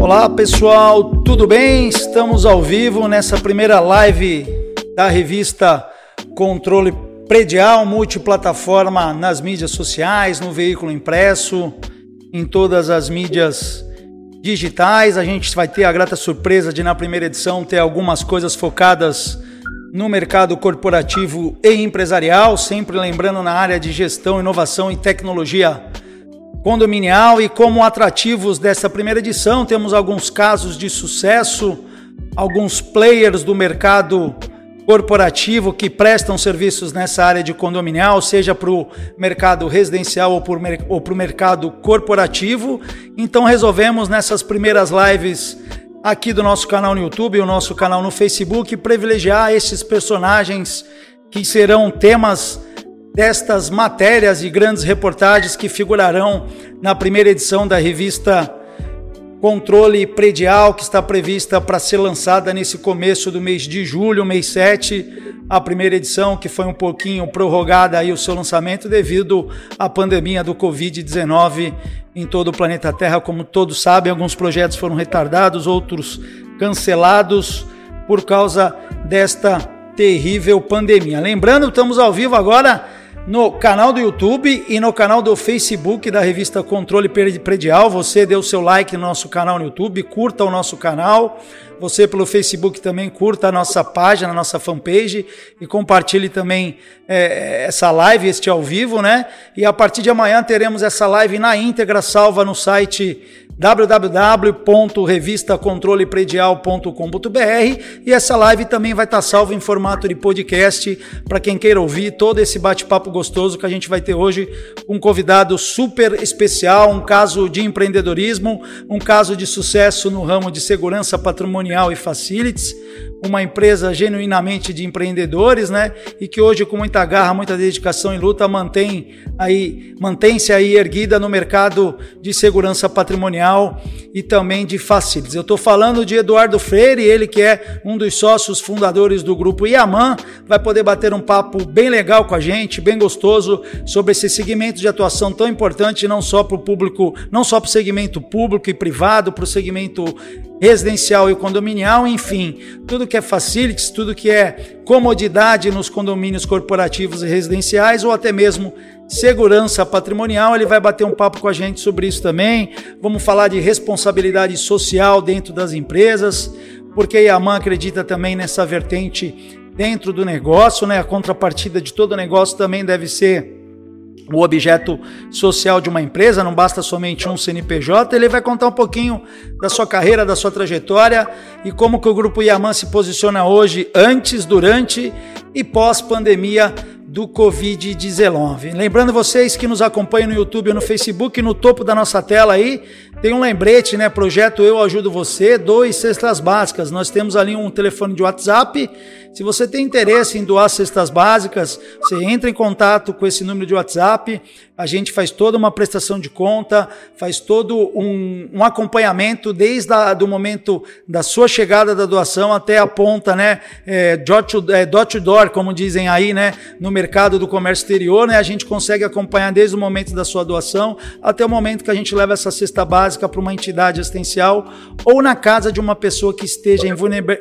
Olá pessoal, tudo bem? Estamos ao vivo nessa primeira live da revista Controle Predial, multiplataforma nas mídias sociais, no veículo impresso, em todas as mídias digitais. A gente vai ter a grata surpresa de, na primeira edição, ter algumas coisas focadas no mercado corporativo e empresarial, sempre lembrando na área de gestão, inovação e tecnologia condominial e como atrativos dessa primeira edição, temos alguns casos de sucesso, alguns players do mercado corporativo que prestam serviços nessa área de condominial, seja para o mercado residencial ou para o mercado corporativo. Então resolvemos nessas primeiras lives aqui do nosso canal no YouTube e o nosso canal no Facebook privilegiar esses personagens que serão temas destas matérias e grandes reportagens que figurarão na primeira edição da revista Controle Predial, que está prevista para ser lançada nesse começo do mês de julho, mês 7, a primeira edição, que foi um pouquinho prorrogada aí o seu lançamento devido à pandemia do Covid-19 em todo o planeta Terra. Como todos sabem, alguns projetos foram retardados, outros cancelados por causa desta terrível pandemia. Lembrando, estamos ao vivo agora no canal do YouTube e no canal do Facebook da revista Controle Predial. Você o seu like no nosso canal no YouTube, curta o nosso canal. Você pelo Facebook também curta a nossa página, a nossa fanpage e compartilhe também é, essa live, este ao vivo, né? E a partir de amanhã teremos essa live na íntegra salva no site www.revistacontrolepredial.com.br e essa live também vai estar salva em formato de podcast para quem queira ouvir todo esse bate-papo gostoso que a gente vai ter hoje um convidado super especial, um caso de empreendedorismo, um caso de sucesso no ramo de segurança patrimonial e facilities, uma empresa genuinamente de empreendedores, né? E que hoje com muita garra, muita dedicação e luta mantém aí mantém-se aí erguida no mercado de segurança patrimonial e também de facilities. Eu estou falando de Eduardo Freire, ele que é um dos sócios fundadores do grupo Iaman, vai poder bater um papo bem legal com a gente, bem gostoso sobre esse segmento de atuação tão importante não só para o público, não só para o segmento público e privado, para o segmento residencial e condominial, enfim, tudo que é facilities, tudo que é comodidade nos condomínios corporativos e residenciais ou até mesmo segurança patrimonial. Ele vai bater um papo com a gente sobre isso também. Vamos falar de responsabilidade social dentro das empresas, porque a Yaman acredita também nessa vertente dentro do negócio, né? A contrapartida de todo negócio também deve ser o objeto social de uma empresa, não basta somente um CNPJ, ele vai contar um pouquinho da sua carreira, da sua trajetória e como que o grupo Yaman se posiciona hoje, antes, durante e pós pandemia do Covid-19. Lembrando vocês que nos acompanham no YouTube e no Facebook, no topo da nossa tela aí, tem um lembrete, né? Projeto Eu Ajudo Você, dois cestas básicas. Nós temos ali um telefone de WhatsApp. Se você tem interesse em doar cestas básicas, você entra em contato com esse número de WhatsApp. A gente faz toda uma prestação de conta, faz todo um, um acompanhamento desde o momento da sua chegada da doação até a ponta, né? É, dot, to, é, dot to door, como dizem aí, né? No mercado do comércio exterior, né? A gente consegue acompanhar desde o momento da sua doação até o momento que a gente leva essa cesta básica para uma entidade assistencial ou na casa de uma pessoa que esteja em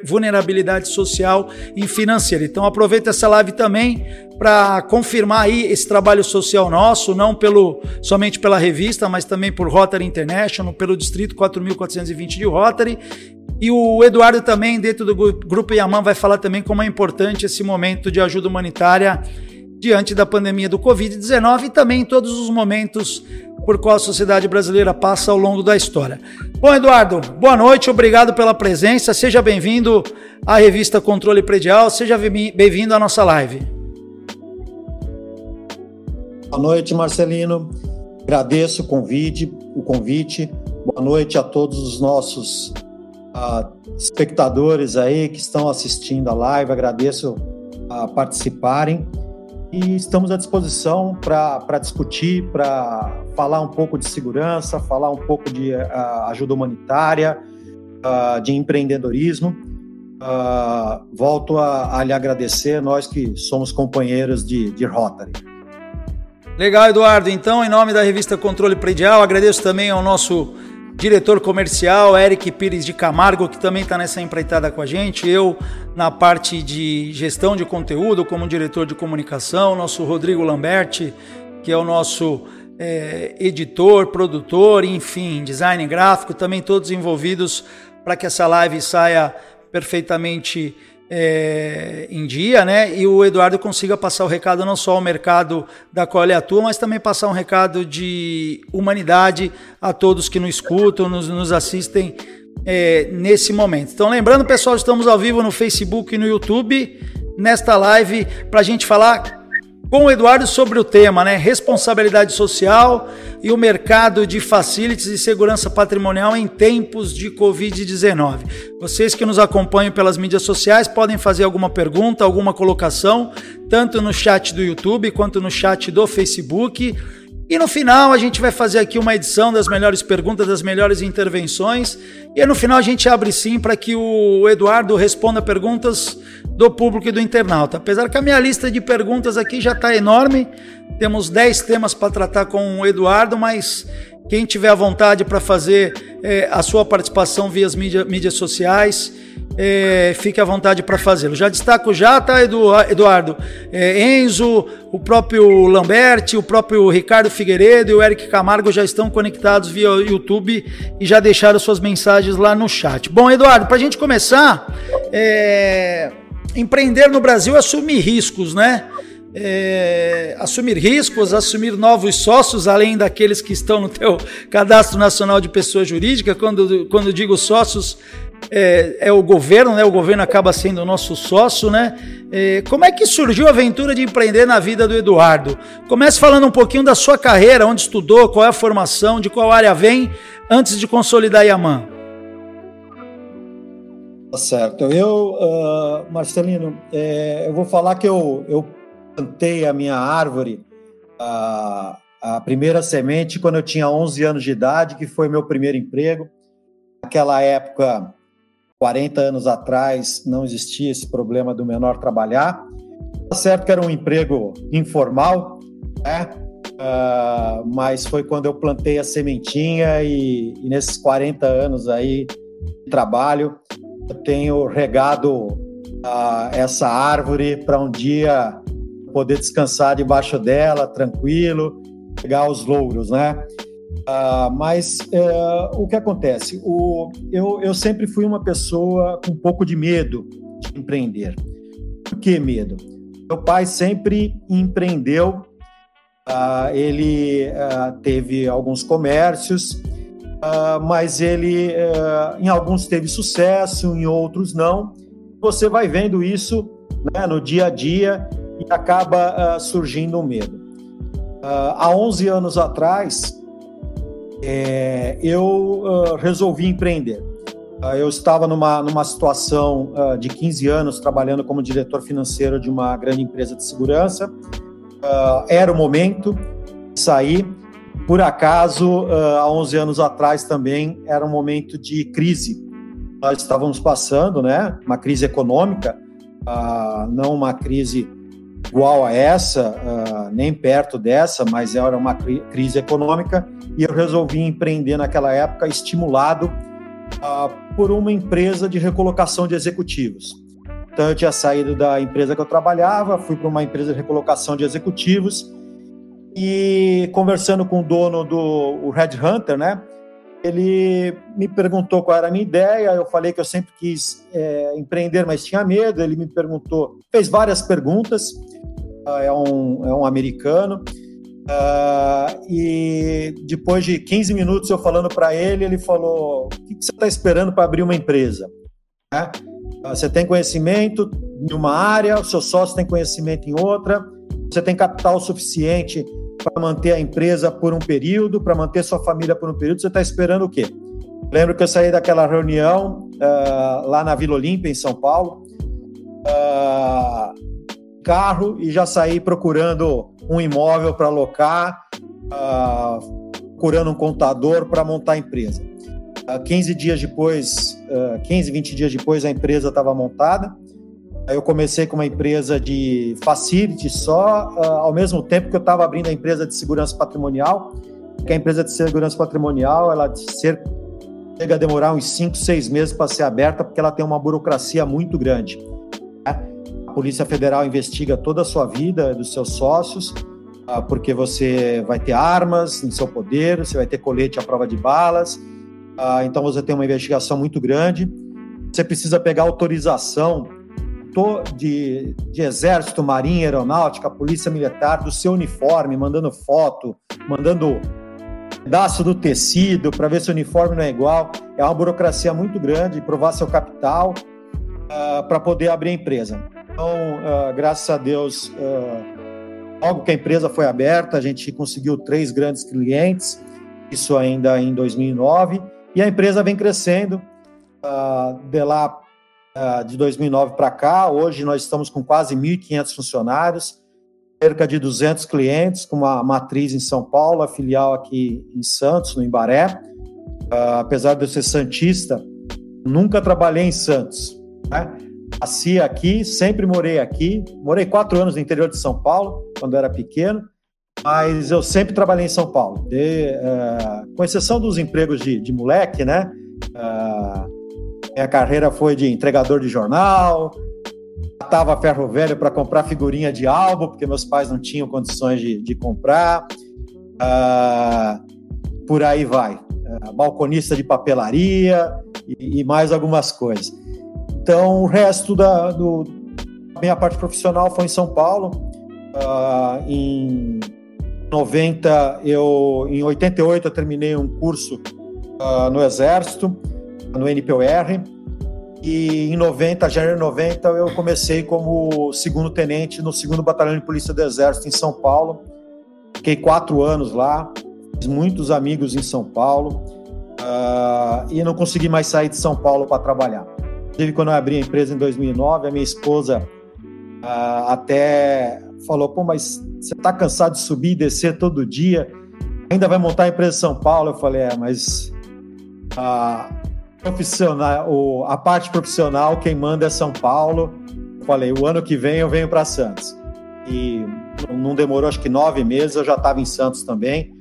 vulnerabilidade social e financeira. Então aproveita essa live também para confirmar aí esse trabalho social nosso, não pelo somente pela revista, mas também por Rotary International, pelo distrito 4420 de Rotary. E o Eduardo também, dentro do grupo Yaman, vai falar também como é importante esse momento de ajuda humanitária diante da pandemia do Covid-19 e também em todos os momentos por qual a sociedade brasileira passa ao longo da história. Bom, Eduardo, boa noite, obrigado pela presença, seja bem-vindo à revista Controle Predial, seja bem-vindo à nossa live. Boa noite, Marcelino. Agradeço o convite, o convite. Boa noite a todos os nossos uh, espectadores aí que estão assistindo a live. Agradeço a uh, participarem e estamos à disposição para discutir, para falar um pouco de segurança, falar um pouco de uh, ajuda humanitária, de empreendedorismo. volto a, a, lhe agradecer, nós que somos companheiros de, de Rotary. Legal, Eduardo. Então, em nome da revista Controle Predial, agradeço também ao nosso diretor comercial, Eric Pires de Camargo, que também está nessa empreitada com a gente, eu na parte de gestão de conteúdo, como diretor de comunicação, nosso Rodrigo Lamberti, que é o nosso é, editor, produtor, enfim, design gráfico, também todos envolvidos para que essa live saia perfeitamente é, em dia, né? E o Eduardo consiga passar o recado não só ao mercado da qual ele atua, mas também passar um recado de humanidade a todos que nos escutam, nos, nos assistem é, nesse momento. Então, lembrando, pessoal, estamos ao vivo no Facebook e no YouTube nesta live para a gente falar com o Eduardo sobre o tema, né? Responsabilidade social e o mercado de facilities e segurança patrimonial em tempos de Covid-19. Vocês que nos acompanham pelas mídias sociais podem fazer alguma pergunta, alguma colocação, tanto no chat do YouTube quanto no chat do Facebook. E no final a gente vai fazer aqui uma edição das melhores perguntas, das melhores intervenções. E no final a gente abre sim para que o Eduardo responda perguntas do público e do internauta. Apesar que a minha lista de perguntas aqui já está enorme, temos 10 temas para tratar com o Eduardo, mas quem tiver a vontade para fazer é, a sua participação via as mídia, mídias sociais, é, fique à vontade para fazê-lo. Já destaco já, tá, Eduardo? É, Enzo, o próprio Lamberti, o próprio Ricardo Figueiredo e o Eric Camargo já estão conectados via YouTube e já deixaram suas mensagens lá no chat. Bom, Eduardo, para a gente começar, é empreender no Brasil é assumir riscos, né? É, assumir riscos, assumir novos sócios, além daqueles que estão no teu cadastro nacional de pessoa jurídica. Quando, quando digo sócios, é, é, o governo, né? O governo acaba sendo o nosso sócio, né? É, como é que surgiu a aventura de empreender na vida do Eduardo? Comece falando um pouquinho da sua carreira, onde estudou, qual é a formação, de qual área vem, antes de consolidar a Yaman. Tá certo. Eu, uh, Marcelino, é, eu vou falar que eu, eu plantei a minha árvore, a, a primeira semente, quando eu tinha 11 anos de idade, que foi meu primeiro emprego. Naquela época, 40 anos atrás, não existia esse problema do menor trabalhar. Tá certo que era um emprego informal, né? Uh, mas foi quando eu plantei a sementinha e, e nesses 40 anos aí de trabalho, eu tenho regado uh, essa árvore para um dia poder descansar debaixo dela, tranquilo, pegar os louros, né? Uh, mas uh, o que acontece? O, eu, eu sempre fui uma pessoa com um pouco de medo de empreender. Por que medo? Meu pai sempre empreendeu, uh, ele teve alguns comércios, mas ele uh, em alguns teve sucesso, em outros não. Você vai vendo isso né, no dia a dia e acaba surgindo um medo. há 11 anos atrás, é, eu resolvi empreender. eu estava numa, numa situação de 15 anos trabalhando como diretor financeiro de uma grande empresa de segurança. era o momento de sair por acaso, há 11 anos atrás também era um momento de crise. Nós estávamos passando, né, uma crise econômica, não uma crise igual a essa, ah, nem perto dessa, mas era uma crise econômica e eu resolvi empreender naquela época, estimulado por uma empresa de recolocação de executivos. Então, eu tinha saído da empresa que eu trabalhava, fui para uma empresa de recolocação de executivos e conversando com o dono do Red Hunter, né? Ele me perguntou qual era a minha ideia. Eu falei que eu sempre quis é, empreender, mas tinha medo. Ele me perguntou, fez várias perguntas. Uh, é, um, é um americano. Uh, e depois de 15 minutos eu falando para ele, ele falou: O que, que você está esperando para abrir uma empresa? Uh, você tem conhecimento em uma área, o seu sócio tem conhecimento em outra, você tem capital suficiente para manter a empresa por um período, para manter sua família por um período, você está esperando o quê? Lembro que eu saí daquela reunião uh, lá na Vila Olímpia, em São Paulo, uh, carro e já saí procurando um imóvel para alocar, uh, procurando um contador para montar a empresa. Uh, 15 dias depois, uh, 15, 20 dias depois, a empresa estava montada. Eu comecei com uma empresa de facility só, uh, ao mesmo tempo que eu estava abrindo a empresa de segurança patrimonial, que a empresa de segurança patrimonial, ela chega a demorar uns 5, 6 meses para ser aberta, porque ela tem uma burocracia muito grande. Né? A Polícia Federal investiga toda a sua vida, dos seus sócios, ah, porque você vai ter armas em seu poder, você vai ter colete à prova de balas, ah, então você tem uma investigação muito grande. Você precisa pegar autorização de, de exército, marinha, aeronáutica, polícia militar, do seu uniforme, mandando foto, mandando pedaço do tecido para ver se o uniforme não é igual. É uma burocracia muito grande, provar seu capital uh, para poder abrir a empresa. Então, uh, graças a Deus, uh, logo que a empresa foi aberta, a gente conseguiu três grandes clientes, isso ainda em 2009, e a empresa vem crescendo. de lá de 2009 para cá, hoje nós estamos com quase 1.500 funcionários, cerca de 200 clientes, com uma matriz em São Paulo, a filial aqui em Santos, no Imbaré. Uh, apesar de eu ser santista, nunca trabalhei em Santos. Né? Nasci aqui, sempre morei aqui. Morei quatro anos no interior de São Paulo, quando era pequeno, mas eu sempre trabalhei em São Paulo. De, uh, com exceção dos empregos de, de moleque, né? Uh, minha carreira foi de entregador de jornal, catava ferro velho para comprar figurinha de álbum, porque meus pais não tinham condições de, de comprar. Uh, por aí vai. Uh, balconista de papelaria e, e, mais algumas coisas. Então, o resto da do, minha parte profissional foi em São Paulo. Uh, em 90, eu, em 88, eu terminei um curso no Exército no NPOR. E em 90, janeiro de 90, eu comecei como segundo tenente no segundo batalhão de polícia do Exército em São Paulo. Fiquei quatro anos lá, fiz muitos amigos em São Paulo uh, e não consegui mais sair de São Paulo para trabalhar. Inclusive, quando eu abri a empresa em 2009, a minha esposa uh, até falou: pô, mas você está cansado de subir e descer todo dia? Ainda vai montar a empresa em São Paulo? Eu falei: é, mas uh, profissional, o, a parte profissional, quem manda é São Paulo. Falei, o ano que vem eu venho para Santos. E não demorou, acho que nove meses, eu já estava em Santos também,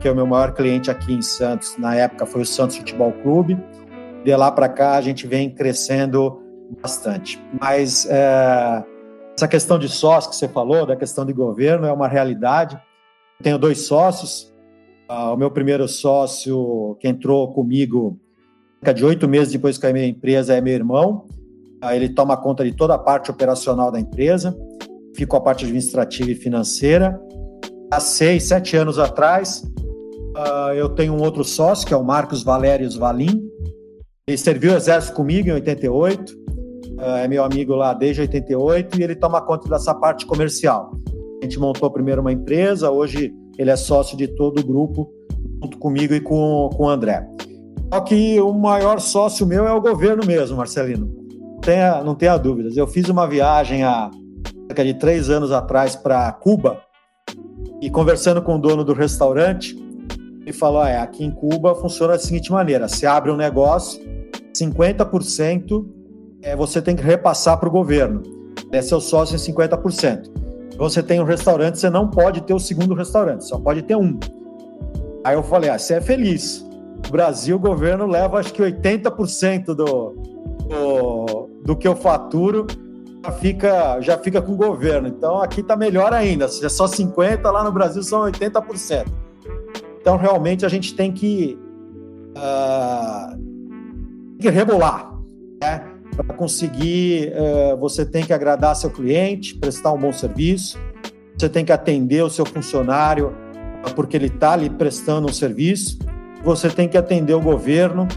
que é o meu maior cliente aqui em Santos, na época foi o Santos Futebol Clube. De lá para cá a gente vem crescendo bastante. Mas é, essa questão de sócio que você falou, da questão de governo, é uma realidade. tenho dois sócios. Ah, o meu primeiro sócio, que entrou comigo cerca de oito meses depois que a minha empresa é meu irmão. Ele toma conta de toda a parte operacional da empresa, fico a parte administrativa e financeira. Há seis, sete anos atrás, ah, eu tenho um outro sócio, que é o Marcos Valérios Valim. Ele serviu o exército comigo em 88, ah, é meu amigo lá desde 88 e ele toma conta dessa parte comercial. A gente montou primeiro uma empresa, hoje ele é sócio de todo o grupo, junto comigo e com, com o André. Só que o maior sócio meu é o governo mesmo, Marcelino. Tenha, não tenha dúvidas. Eu fiz uma viagem há cerca de três anos atrás para Cuba e conversando com o dono do restaurante, ele falou: ah, é, aqui em Cuba funciona da seguinte maneira: você abre um negócio, 50% é, você tem que repassar para o governo. É seu sócio em 50%. Você tem um restaurante, você não pode ter o segundo restaurante, só pode ter um. Aí eu falei: ah, você é feliz. Brasil, o governo leva acho que 80% do, do, do que eu faturo já fica, já fica com o governo. Então aqui está melhor ainda. Se é só 50%, lá no Brasil são 80%. Então realmente a gente tem que, uh, tem que rebolar. Né? Para conseguir, uh, você tem que agradar seu cliente, prestar um bom serviço, você tem que atender o seu funcionário porque ele está ali prestando um serviço você tem que atender o governo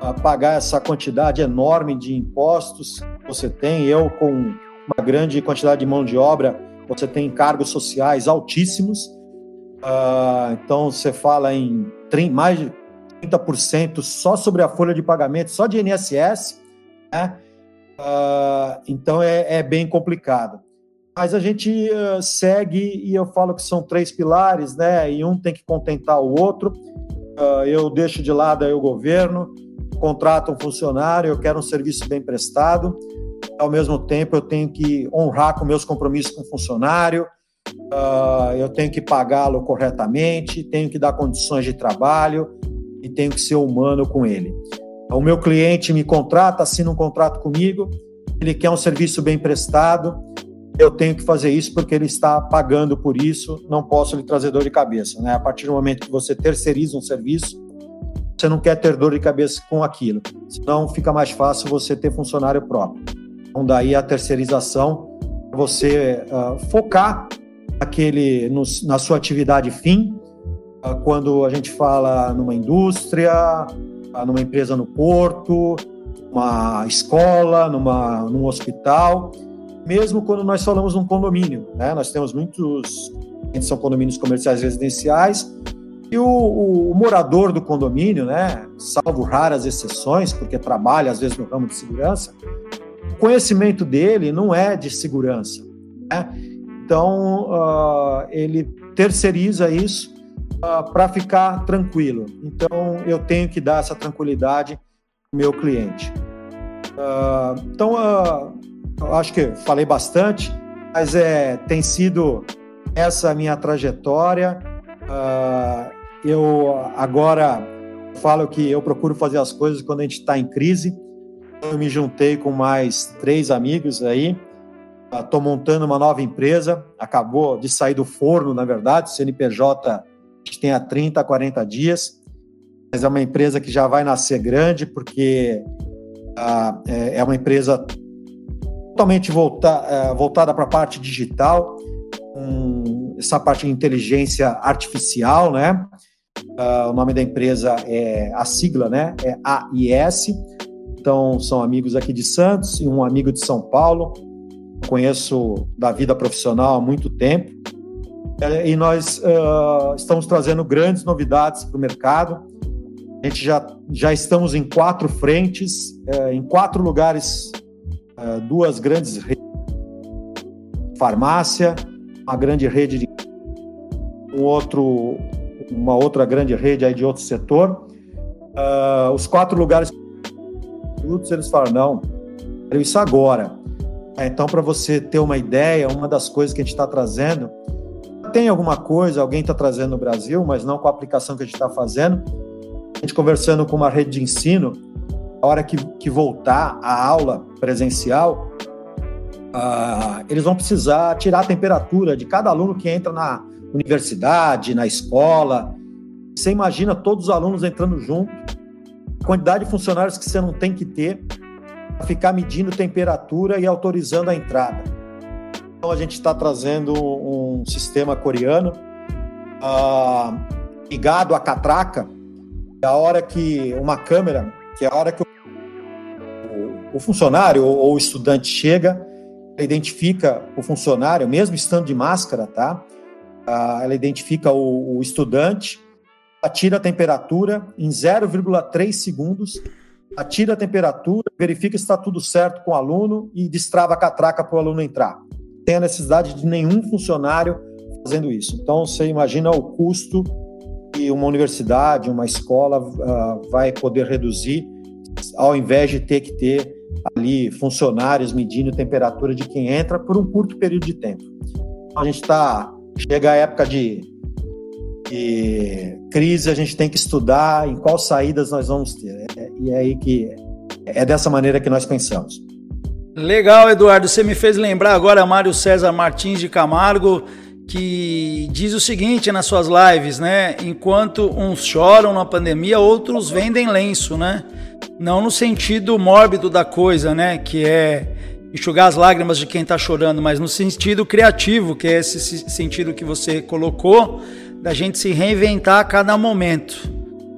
a pagar essa quantidade enorme de impostos. Você tem, eu com uma grande quantidade de mão de obra, você tem cargos sociais altíssimos. Uh, então você fala em mais de 30% só sobre a folha de pagamento, só de INSS. Né? Uh, então é, é, bem complicado. Mas a gente uh, segue e eu falo que são três pilares, né? E um tem que contentar o outro. Ah, eu deixo de lado aí o governo, contrato um funcionário, eu quero um serviço bem prestado, ao mesmo tempo eu tenho que honrar com meus compromissos com o funcionário, uh, eu tenho que pagá-lo corretamente, tenho que dar condições de trabalho e tenho que ser humano com ele. O meu cliente me contrata, assina um contrato comigo, ele quer um serviço bem prestado, eu tenho que fazer isso porque ele está pagando por isso, não posso lhe trazer dor de cabeça. Né? A partir do momento que você terceiriza um serviço, você não quer ter dor de cabeça com aquilo, senão fica mais fácil você ter funcionário próprio. Então, daí a terceirização, você uh, focar aquele, no, na sua atividade fim, uh, quando a gente fala numa indústria, uh, numa empresa no porto, uma escola, numa, num hospital, mesmo quando nós falamos num condomínio. Né? Nós temos muitos, são condomínios comerciais residenciais, e o, o, o, morador do condomínio, né, salvo raras exceções, porque trabalha às vezes no ramo de segurança, o conhecimento dele não é de segurança. Né? Então, uh, ele terceiriza isso uh, ah, para ficar tranquilo. Então, eu tenho que dar essa tranquilidade ao meu cliente. Uh, então, eu acho que falei bastante, mas é, tem sido essa minha trajetória. Uh, eu agora falo que eu procuro fazer as coisas quando a gente está em crise. Eu me juntei com mais três amigos aí. Estou uh, montando uma nova empresa. Acabou de sair do forno, na verdade. CNPJ a gente tem há 30, 40 dias. Mas é uma empresa que já vai nascer grande, porque uh, é uma empresa totalmente volta, uh, voltada para a parte digital, um, essa parte de inteligência artificial, né? Uh, o nome da empresa é a sigla, né? É AIS. Então são amigos aqui de Santos e um amigo de São Paulo. Conheço da vida profissional há muito tempo. É, e nós uh, estamos trazendo grandes novidades para o mercado. A gente já, já estamos em quatro frentes, uh, em quatro lugares uh, duas grandes redes farmácia, uma grande rede de um outro, uma outra grande rede aí de outro setor. Uh, os quatro lugares eles falam, não, quero isso agora. Então, para você ter uma ideia, uma das coisas que a gente está trazendo, tem alguma coisa, alguém está trazendo no Brasil, mas não com a aplicação que a gente está fazendo. A gente conversando com uma rede de ensino, a hora que, que voltar a aula presencial, uh, eles vão precisar tirar a temperatura de cada aluno que entra na universidade, na escola. Você imagina todos os alunos entrando junto, a quantidade de funcionários que você não tem que ter para ficar medindo temperatura e autorizando a entrada. Então a gente está trazendo um sistema coreano uh, ligado à catraca. A hora que uma câmera, que é a hora que o funcionário ou o estudante chega, identifica o funcionário, mesmo estando de máscara, tá? Ah, ela identifica o, o estudante, atira a temperatura em 0,3 segundos, atira a temperatura, verifica se está tudo certo com o aluno e destrava a catraca para o aluno entrar. Tem a necessidade de nenhum funcionário fazendo isso. Então, você imagina o custo que uma universidade, uma escola uh, vai poder reduzir ao invés de ter que ter ali funcionários medindo temperatura de quem entra por um curto período de tempo. A gente está chega a época de, de, crise, a gente tem que estudar em quais saídas nós vamos ter. É, e é aí que é dessa maneira que nós pensamos. Legal, Eduardo. Você me fez lembrar agora Mário César Martins de Camargo, que diz o seguinte nas suas lives, né? Enquanto uns choram na pandemia, outros vendem lenço, né? Não no sentido mórbido da coisa, né? Que é enxugar as lágrimas de quem está chorando, mas no sentido criativo, que é esse sentido que você colocou, da gente se reinventar a cada momento,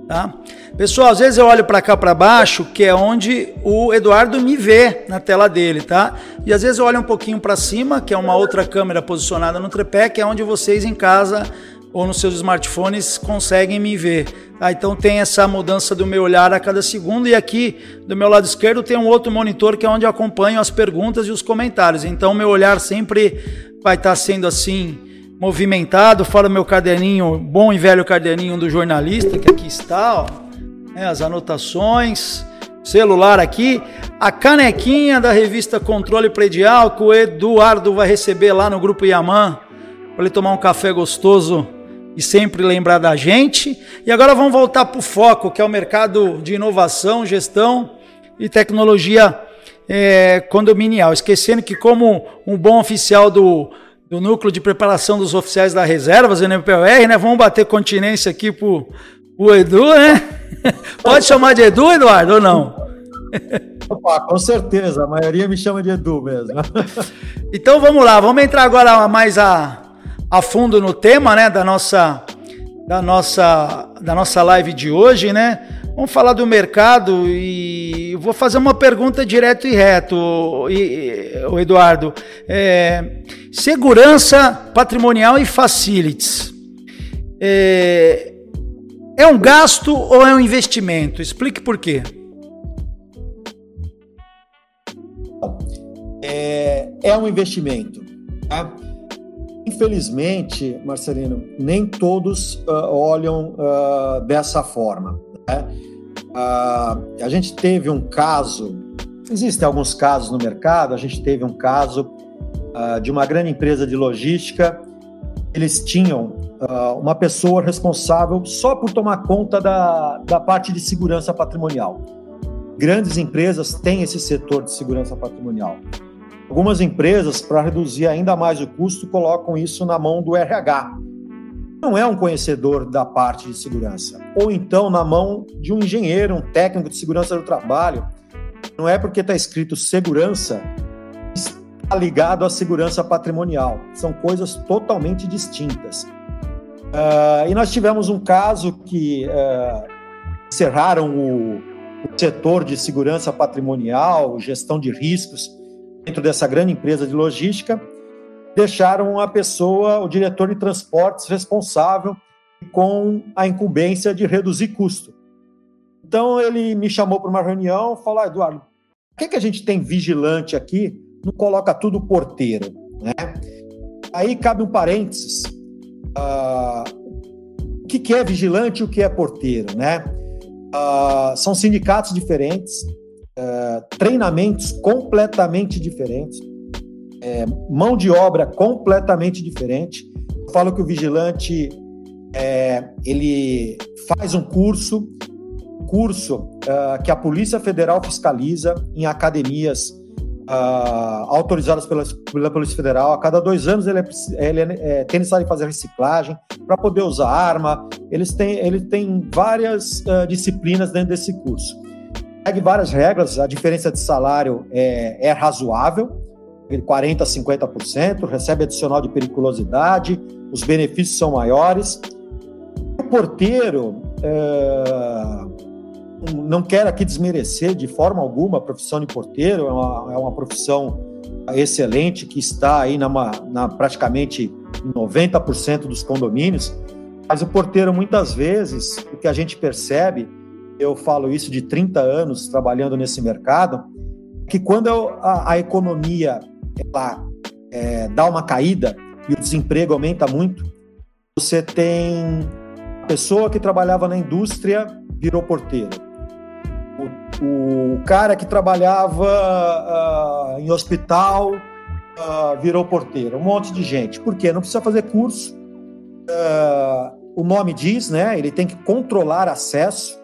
tá? Pessoal, às vezes eu olho para cá para baixo, que é onde o Eduardo me vê na tela dele, tá? E às vezes eu olho um pouquinho para cima, que é uma outra câmera posicionada no tripé, que é onde vocês em casa ou nos seus smartphones conseguem me ver. Ah, então tem essa mudança do meu olhar a cada segundo e aqui do meu lado esquerdo tem um outro monitor que é onde eu acompanho as perguntas e os comentários. Então meu olhar sempre vai estar sendo assim movimentado. Fala meu caderninho, bom e velho caderninho do jornalista que aqui está, ó, né, as anotações, celular aqui, a canequinha da revista Controle Predial que o Eduardo vai receber lá no grupo Yaman para ele tomar um café gostoso e sempre lembrar da gente. E agora vamos voltar para o foco, que é o mercado de inovação, gestão e tecnologia é, condominial. Esquecendo que, como um bom oficial do, do Núcleo de Preparação dos Oficiais da Reservas, NPOR, né? Vamos bater continência aqui pro, pro Edu, né? Pode chamar de Edu, Eduardo, ou não? Opa, com certeza, a maioria me chama de Edu mesmo. então vamos lá, vamos entrar agora mais a, a fundo no tema, né, da nossa da nossa da nossa live de hoje, né? Vamos falar do mercado e vou fazer uma pergunta direto e reto, o Eduardo. É, segurança patrimonial e facilities. É, é um gasto ou é um investimento? Explique por quê. É, é um investimento. Tá? Infelizmente, Marcelino, nem todos uh, olham uh, dessa forma. Né? Uh, a gente teve um caso, existem alguns casos no mercado, a gente teve um caso de uma grande empresa de logística, eles tinham uma pessoa responsável só por tomar conta da, da parte de segurança patrimonial. Grandes empresas têm esse setor de segurança patrimonial. Algumas empresas, para reduzir ainda mais o custo, colocam isso na mão do RH. Não é um conhecedor da parte de segurança. Ou então na mão de um engenheiro, um técnico de segurança do trabalho. Não é porque está escrito segurança está ligado à segurança patrimonial. São coisas totalmente distintas. Uh, e nós tivemos um caso que uh, encerraram o, o setor de segurança patrimonial, gestão de riscos, dentro dessa grande empresa de logística, deixaram a pessoa, o diretor de transportes, responsável com a incumbência de reduzir custo. Então ele me chamou para uma reunião, falou: ah, Eduardo, por que, que a gente tem vigilante aqui? Não coloca tudo porteiro, né? Aí cabe um parênteses. Uh, o que, que é vigilante e o que é porteiro, né? Uh, são sindicatos diferentes, uh, treinamentos completamente diferentes, é, mão de obra completamente diferente. Eu falo que o vigilante é, ele faz um curso, curso uh, que a Polícia Federal fiscaliza em academias uh, autorizadas pela, pela Polícia Federal. A cada dois anos ele, é, ele é, é, tem necessário fazer reciclagem para poder usar arma. Eles têm, ele tem várias uh, disciplinas dentro desse curso segue várias regras, a diferença de salário é, é razoável, 40% a 50%, recebe adicional de periculosidade, os benefícios são maiores. O porteiro, é, não quero aqui desmerecer de forma alguma a profissão de porteiro, é uma, é uma profissão excelente que está aí na, na praticamente 90% dos condomínios, mas o porteiro muitas vezes, o que a gente percebe eu falo isso de 30 anos trabalhando nesse mercado, que quando a, a economia ela, é, dá uma caída e o desemprego aumenta muito, você tem a pessoa que trabalhava na indústria virou porteiro. O, o cara que trabalhava uh, em hospital uh, virou porteiro. Um monte de gente. Por quê? Não precisa fazer curso. Uh, o nome diz, né? Ele tem que controlar acesso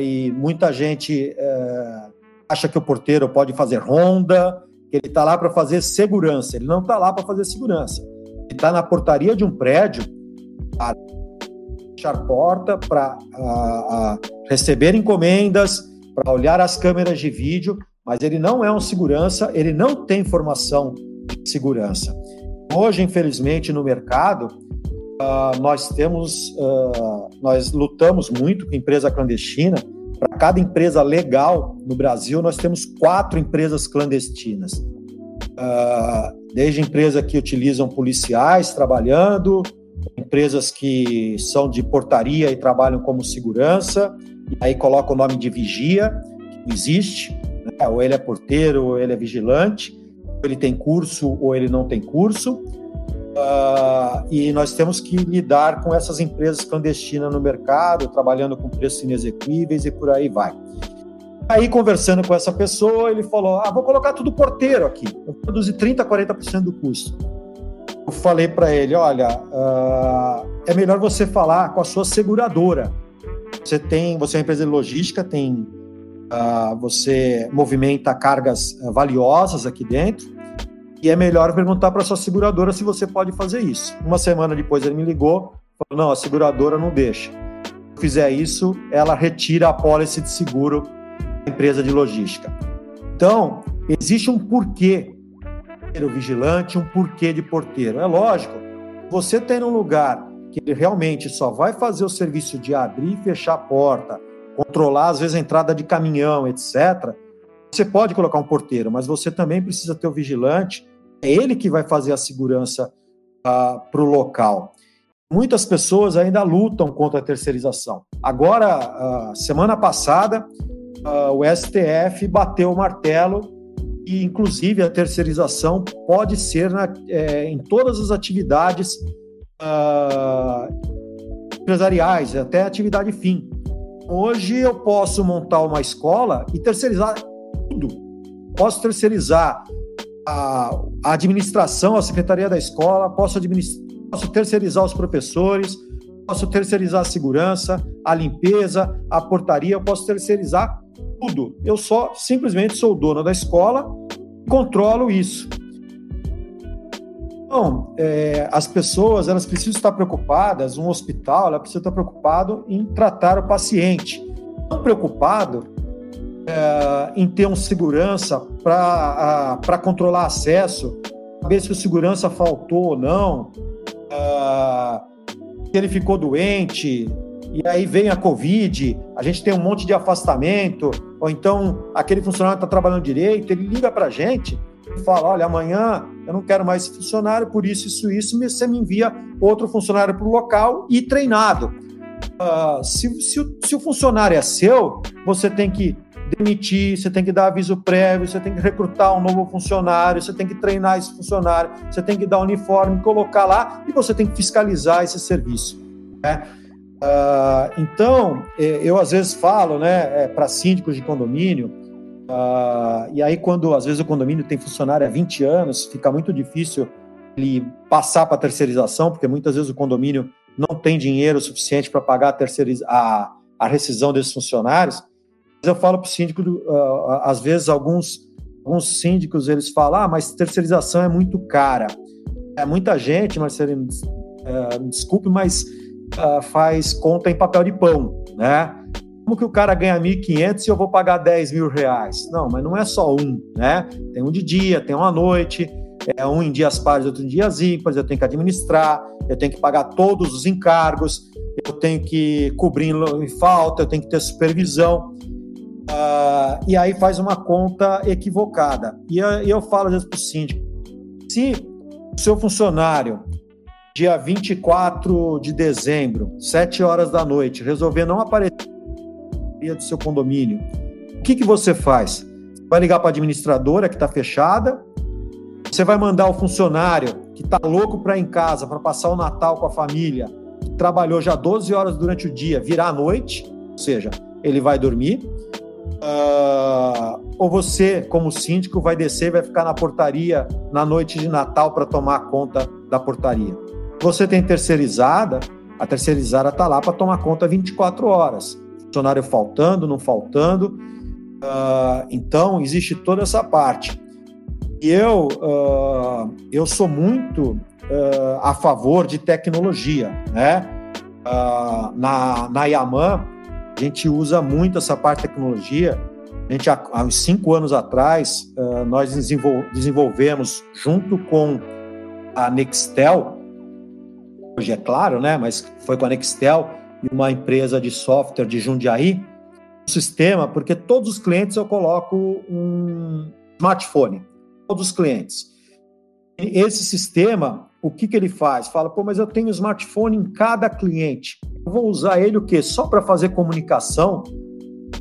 e muita gente é, acha que o porteiro pode fazer ronda, que ele está lá para fazer segurança. Ele não está lá para fazer segurança. Ele está na portaria de um prédio para fechar porta, para receber encomendas, para olhar as câmeras de vídeo, mas ele não é um segurança, ele não tem formação de segurança. Hoje, infelizmente, no mercado, uh, nós temos, uh, nós lutamos muito com empresa clandestina. Para cada empresa legal no Brasil, nós temos quatro empresas clandestinas. Uh, desde empresas que utilizam policiais trabalhando, empresas que são de portaria e trabalham como segurança, e aí coloca o nome de vigia, que não existe, né? ou ele é porteiro, ou ele é vigilante, ou ele tem curso, ou ele não tem curso. Uh, e nós temos que lidar com essas empresas clandestinas no mercado, trabalhando com preços inexequíveis e por aí vai. Aí, conversando com essa pessoa, ele falou: Ah, vou colocar tudo porteiro aqui, eu produzi 30%, 40% do custo. Eu falei para ele: Olha, uh, é melhor você falar com a sua seguradora. Você tem, você é uma empresa de logística, tem, uh, você movimenta cargas valiosas aqui dentro, e é melhor perguntar para sua seguradora se você pode fazer isso. Uma semana depois ele me ligou, falou: não, a seguradora não deixa. Se fizer isso, ela retira a pólice de seguro da empresa de logística. Então, existe um porquê ter o vigilante, um porquê de porteiro. É lógico, você tem um lugar que ele realmente só vai fazer o serviço de abrir e fechar a porta, controlar às vezes a entrada de caminhão, etc. Você pode colocar um porteiro, mas você também precisa ter o vigilante. É ele que vai fazer a segurança ah, para o local. Muitas pessoas ainda lutam contra a terceirização. Agora, uh, semana passada, uh, o STF bateu o martelo e, inclusive, a terceirização pode ser na, é, em todas as atividades empresariais, até atividade fim. Hoje eu posso montar uma escola e terceirizar tudo. Posso terceirizar a, administração, a secretaria da escola, posso, posso terceirizar os professores, posso terceirizar a segurança, a limpeza, a portaria, eu posso terceirizar tudo. Eu só simplesmente sou dono da escola e controlo isso. Então, é, as pessoas elas precisam estar preocupadas, um hospital ela precisa estar preocupado em tratar o paciente, não preocupado é, em ter um segurança para controlar acesso, saber se o segurança faltou ou não, é, se ele ficou doente, e aí vem a Covid, a gente tem um monte de afastamento, ou então aquele funcionário está trabalhando direito, ele liga para a gente e fala: olha, amanhã eu não quero mais esse funcionário, por isso, isso, isso, você me envia outro funcionário para o local e treinado. Uh, se, se, se o funcionário é seu, você tem que demitir, você tem que dar aviso prévio, você tem que recrutar um novo funcionário, você tem que treinar esse funcionário, você tem que dar uniforme, colocar lá e você tem que fiscalizar esse serviço. Né? Uh, então, é, eu às vezes falo né, é, para síndicos de condomínio, uh, e aí quando às vezes o condomínio tem funcionário há 20 anos, fica muito difícil ele passar para terceirização, porque muitas vezes o condomínio não tem dinheiro suficiente para pagar a, a, a rescisão desses funcionários. Eu falo para o síndico, uh, às vezes alguns, alguns síndicos eles falam, ah, mas terceirização é muito cara. É muita gente, Marcelino, uh, desculpe, mas uh, faz conta em papel de pão, né? Como que o cara ganha 1.500 e eu vou pagar 10 mil reais? Não, mas não é só um, né? Tem um de dia, tem um à noite, é um em dias pares, outro em dias ímpares, eu tenho que administrar, eu tenho que pagar todos os encargos, eu tenho que cobrir em falta, eu tenho que ter supervisão. Uh, e aí faz uma conta equivocada. E eu, eu falo às vezes para o síndico: se o seu funcionário dia 24 de dezembro, 7 horas da noite, resolver não aparecer do seu condomínio, o que, que você faz? Vai ligar para a administradora que está fechada, você vai mandar o funcionário que está louco para ir em casa, para passar o Natal com a família, que trabalhou já 12 horas durante o dia, virar à noite, ou seja, ele vai dormir. Uh, ou você, como síndico, vai descer e vai ficar na portaria na noite de Natal para tomar conta da portaria. Você tem terceirizada, a terceirizada está lá para tomar conta 24 horas. Funcionário faltando, não faltando. Uh, então, existe toda essa parte. E eu, uh, eu sou muito a favor de tecnologia. Né? na, na Yaman, gente usa muito essa parte de tecnologia. A gente, há, uns cinco anos atrás, nós desenvolvemos, junto com a Nextel, hoje é claro, né? Mas foi com a Nextel e uma empresa de software de Jundiaí, um sistema, porque todos os clientes eu coloco um smartphone, todos os clientes. Esse sistema, o que, que ele faz? Fala, pô, mas eu tenho smartphone em cada cliente. Vou usar ele o quê? Só para fazer comunicação?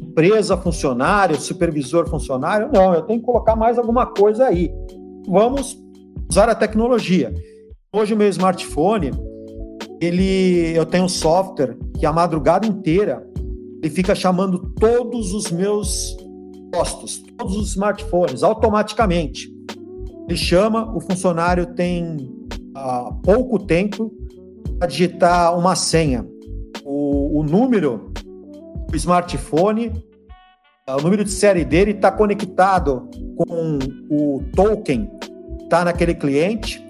Empresa, funcionário, supervisor, funcionário? Não, eu tenho que colocar mais alguma coisa aí. Vamos usar a tecnologia. Hoje o meu smartphone, ele, eu tenho um software que a madrugada inteira ele fica chamando todos os meus postos, todos os smartphones, automaticamente. Ele chama, o funcionário tem uh, pouco tempo para digitar uma senha. O, número do smartphone, o número de série dele está conectado com o token está naquele cliente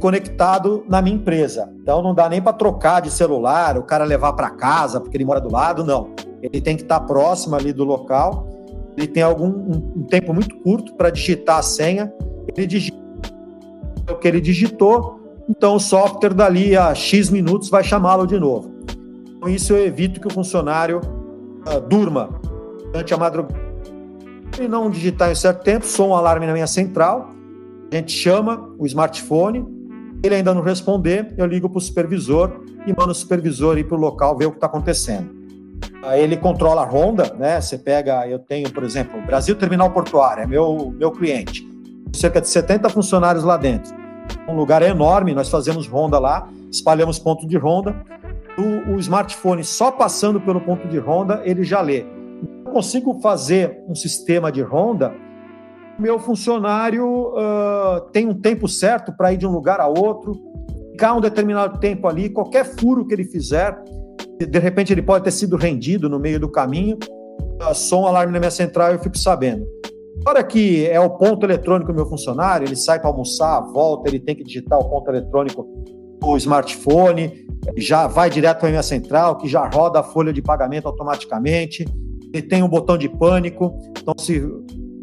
conectado na minha empresa. Então não dá nem para trocar de celular, o cara levar para casa porque ele mora do lado, não. Ele tem que estar tá próximo ali do local. Ele tem algum um, um tempo muito curto para digitar a senha. Ele digita o que ele digitou, então o software dali a X minutos vai chamá-lo de novo. Com isso eu evito que o funcionário uh, durma durante a madrugada. Se não digitar em certo tempo, sou um alarme na minha central, a gente chama o smartphone, ele ainda não responder, eu ligo para o supervisor e mando o supervisor ir para o local ver o que está acontecendo. Ele controla a ronda, né? Você pega, eu tenho, por exemplo, Brasil Terminal Portuário, é meu, meu cliente, cerca de 70 funcionários lá dentro. Um lugar enorme, nós fazemos ronda lá, espalhamos ponto de ronda. O, o smartphone, só passando pelo ponto de ronda, ele já lê. Eu consigo fazer um sistema de ronda meu funcionário uh, tem um tempo certo para ir de um lugar a outro, ficar um determinado tempo ali, qualquer furo que ele fizer, de repente ele pode ter sido rendido no meio do caminho, uh, som alarme na minha central eu fico sabendo. Agora que é o ponto eletrônico do meu funcionário, ele sai para almoçar, volta, ele tem que digitar o ponto eletrônico no smartphone, já vai direto para a minha central, que já roda a folha de pagamento automaticamente, ele tem um botão de pânico, então se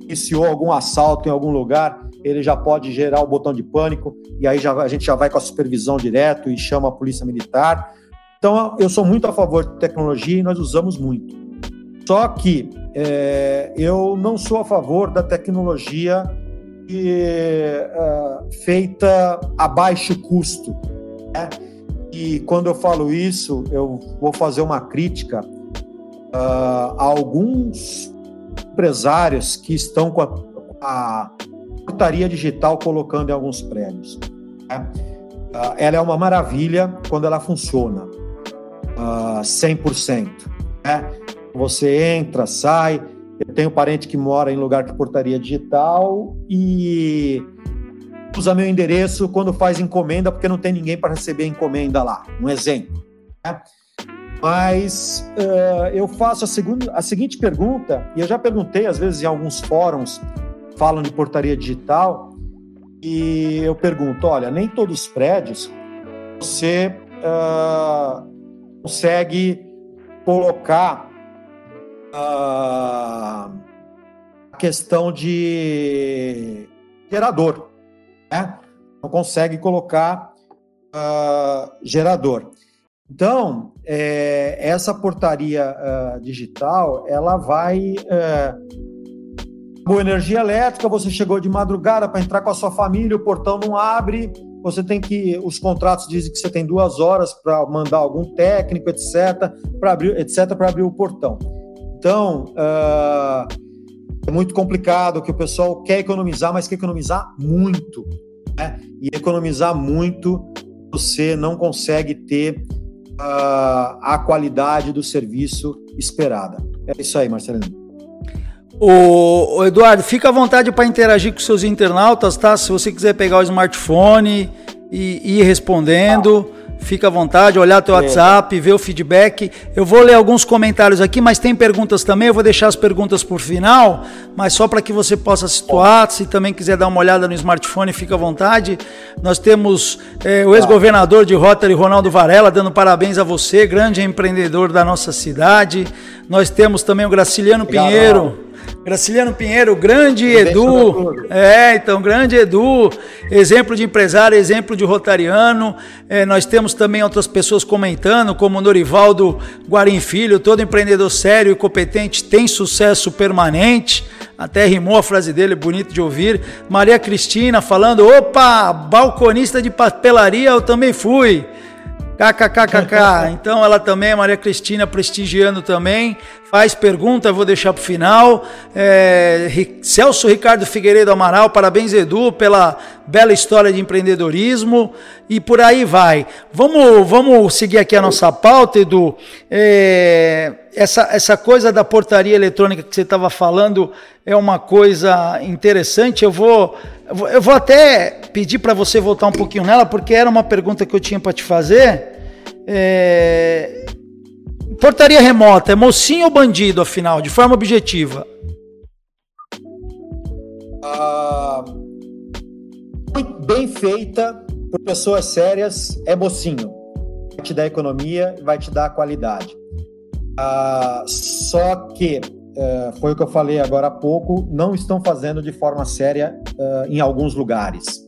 iniciou algum assalto em algum lugar, ele já pode gerar o botão de pânico e aí já, a gente já vai com a supervisão direto e chama a polícia militar. Então, eu sou muito a favor de tecnologia e nós usamos muito. Só que é, eu não sou a favor da tecnologia que, é, feita a baixo custo. Né? E quando eu falo isso, eu vou fazer uma crítica uh, a alguns empresários que estão com a, a portaria digital colocando em alguns prédios. Né? Uh, ela é uma maravilha quando ela funciona uh, 100%. Né? Você entra, sai. Eu tenho parente que mora em lugar de portaria digital e usa meu endereço quando faz encomenda porque não tem ninguém para receber encomenda lá. Um exemplo. Né? Mas uh, eu faço a, segunda, a seguinte pergunta, e eu já perguntei às vezes em alguns fóruns falam de portaria digital, e eu pergunto: olha, nem todos os prédios você uh, consegue colocar uh, a questão de gerador, né? Não consegue colocar gerador. Então, é, essa portaria uh, digital, ela vai... Uh, boa energia elétrica, você chegou de madrugada para entrar com a sua família, o portão não abre, você tem que... Os contratos dizem que você tem duas horas para mandar algum técnico, etc., para abrir, etc., para abrir o portão. Então, uh, é muito complicado que o pessoal quer economizar, mas quer economizar muito. Né? E economizar muito, você não consegue ter uh, a qualidade do serviço esperada. É isso aí, Marcelino. O, Eduardo, fica à vontade para interagir com seus internautas, tá? Se você quiser pegar o smartphone e ir respondendo. Fica à vontade, olhar teu WhatsApp, ver o feedback. Eu vou ler alguns comentários aqui, mas tem perguntas também. Eu vou deixar as perguntas por final, mas só para que você possa situar. Se também quiser dar uma olhada no smartphone, fica à vontade. Nós temos é, o ex-governador de Rotary, Ronaldo Varela, dando parabéns a você, grande empreendedor da nossa cidade. Nós temos também o Graciliano. Pinheiro Graciliano Pinheiro, grande Edu. É, então, grande Edu, exemplo de empresário, exemplo de rotariano. É, nós temos também outras pessoas comentando, como Norivaldo Guarim Filho, todo empreendedor sério e competente tem sucesso permanente. Até rimou a frase dele, bonito de ouvir. Maria Cristina falando: opa, balconista de papelaria eu também fui. KKKKK. Então ela também, a Maria Cristina, prestigiando também. Faz pergunta, vou deixar para o final. É, Celso Ricardo Figueiredo Amaral, parabéns, Edu, pela bela história de empreendedorismo. E por aí vai. Vamos, vamos seguir aqui a nossa pauta, Edu. É, essa, essa coisa da portaria eletrônica que você estava falando é uma coisa interessante. Eu vou, eu vou até pedir para você voltar um pouquinho nela, porque era uma pergunta que eu tinha para te fazer. É... Portaria remota, é mocinho ou bandido, afinal, de forma objetiva? Ah, bem feita, por pessoas sérias, é mocinho. Vai te dar economia, vai te dar qualidade. Ah, só que, uh, foi o que eu falei agora há pouco, não estão fazendo de forma séria uh, em alguns lugares.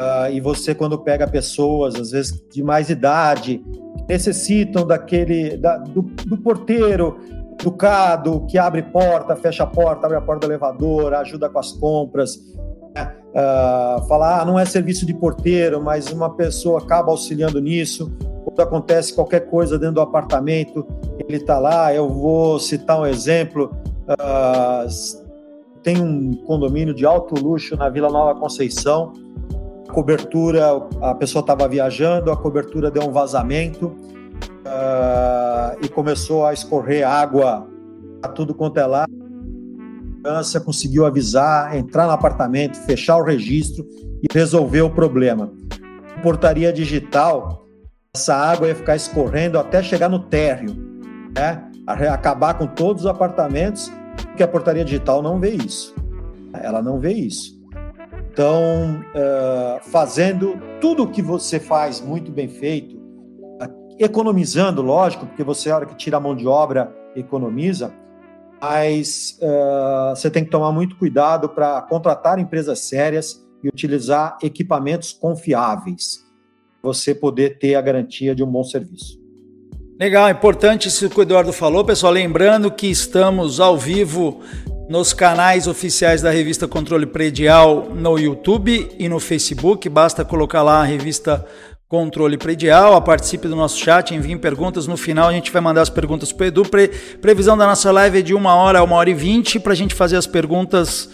Uh, e você, quando pega pessoas, às vezes de mais idade, necessitam daquele da, do, do, porteiro educado que abre porta, fecha a porta, abre a porta do elevador, ajuda com as compras. Né? Falar, ah, não é serviço de porteiro, mas uma pessoa acaba auxiliando nisso. Quando acontece qualquer coisa dentro do apartamento, ele está lá. Eu vou citar um exemplo. Uh, tem um condomínio de alto luxo na Vila Nova Conceição cobertura, a pessoa estava viajando, a cobertura deu um vazamento uh, e começou a escorrer água a tudo quanto é lá. A segurança conseguiu avisar, entrar no apartamento, fechar o registro e resolver o problema. Portaria digital, essa água ia ficar escorrendo até chegar no térreo, né? acabar com todos os apartamentos, porque a portaria digital não vê isso. Ela não vê isso. Então, fazendo tudo o que você faz muito bem feito, economizando, lógico, porque você, a hora que tira a mão de obra, economiza, mas você tem que tomar muito cuidado para contratar empresas sérias e utilizar equipamentos confiáveis, você poder ter a garantia de um bom serviço. Legal, importante isso que o Eduardo falou, pessoal. Lembrando que estamos ao vivo nos canais oficiais da revista Controle Predial no YouTube e no Facebook. Basta colocar lá a revista Controle Predial, participe do nosso chat, envie perguntas. No final a gente vai mandar as perguntas para o Edu. Pre previsão da nossa live é de uma hora a uma hora e vinte para a gente fazer as perguntas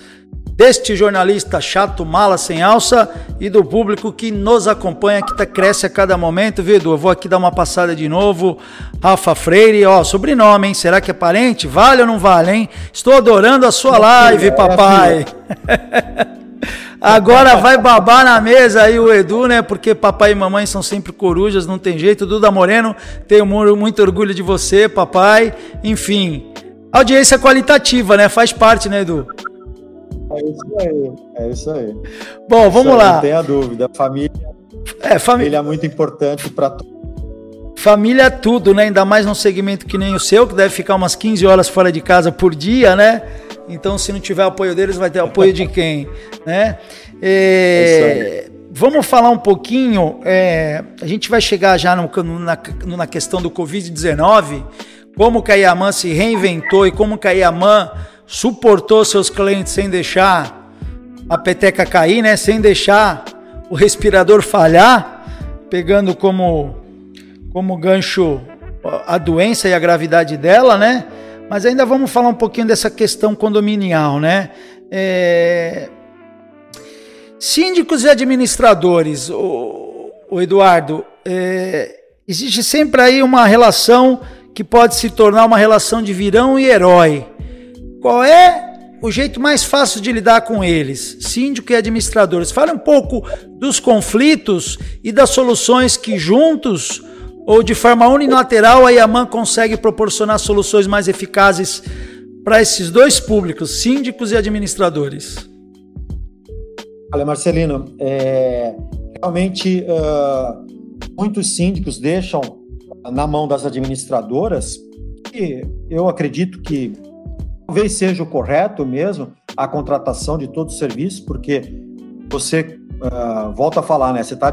deste jornalista chato, mala sem alça e do público que nos acompanha, que tá, cresce a cada momento, viu, Edu? Eu vou aqui dar uma passada de novo. Rafa Freire, ó, sobrenome, hein? Será que é parente? Vale ou não vale, hein? Estou adorando a sua live, papai. Agora vai babar na mesa aí o Edu, né? Porque papai e mamãe são sempre corujas, não tem jeito. Duda Moreno, tenho muito orgulho de você, papai. Enfim, audiência qualitativa, né? Faz parte, né, Edu? É isso aí, é isso aí. Bom, vamos aí, lá. Não tenha dúvida, família. É, família é muito importante para todos. Família é tudo, né? Ainda mais num segmento que nem o seu, que deve ficar umas 15 horas fora de casa por dia, né? Então, se não tiver apoio deles, vai ter apoio de quem, né? É, é vamos falar um pouquinho. É, a gente vai chegar já no, na, na questão do Covid-19, como que a Yaman se reinventou e como que a Yaman suportou seus clientes sem deixar a peteca cair, né? Sem deixar o respirador falhar, pegando como como gancho a doença e a gravidade dela, né? Mas ainda vamos falar um pouquinho dessa questão condominial, né? É... Síndicos e administradores, o, o Eduardo, é... existe sempre aí uma relação que pode se tornar uma relação de virão e herói. Qual é o jeito mais fácil de lidar com eles, síndico e administradores? Fale um pouco dos conflitos e das soluções que juntos ou de forma unilateral a Yaman consegue proporcionar soluções mais eficazes para esses dois públicos, síndicos e administradores? Olha, Marcelino, é, realmente uh, muitos síndicos deixam na mão das administradoras, e eu acredito que Talvez seja o correto mesmo a contratação de todos os serviços, porque você uh, volta a falar, né? Você está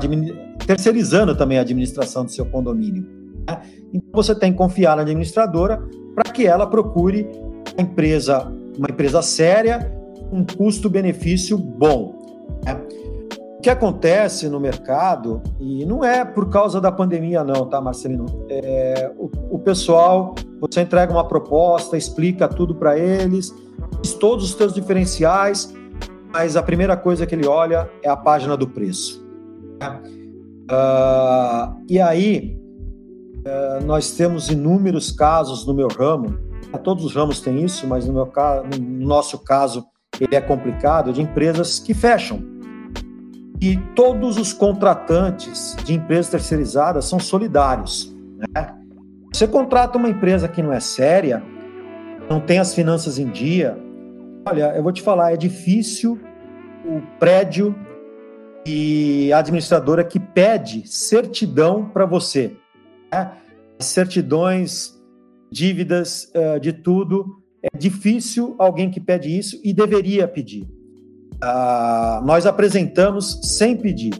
terceirizando também a administração do seu condomínio. Né? Então você tem que confiar na administradora para que ela procure uma empresa, uma empresa séria, um custo-benefício bom. Que acontece no mercado, e não é por causa da pandemia, não, tá, Marcelino? É, o, o, pessoal, você entrega uma proposta, explica tudo para eles, todos os seus diferenciais, mas a primeira coisa que ele olha é a página do preço. Né? Uh, e aí, uh, nós temos inúmeros casos no meu ramo, todos os ramos têm isso, mas no, meu, no nosso caso ele é complicado, de empresas que fecham e todos os contratantes de empresas terceirizadas são solidários. Né? Você contrata uma empresa que não é séria, não tem as finanças em dia, olha, eu vou te falar, é difícil o prédio e a administradora que pede certidão para você. Né? Certidões, dívidas, uh, de tudo. É difícil alguém que pede isso e deveria pedir. Uh, nós apresentamos sem pedir.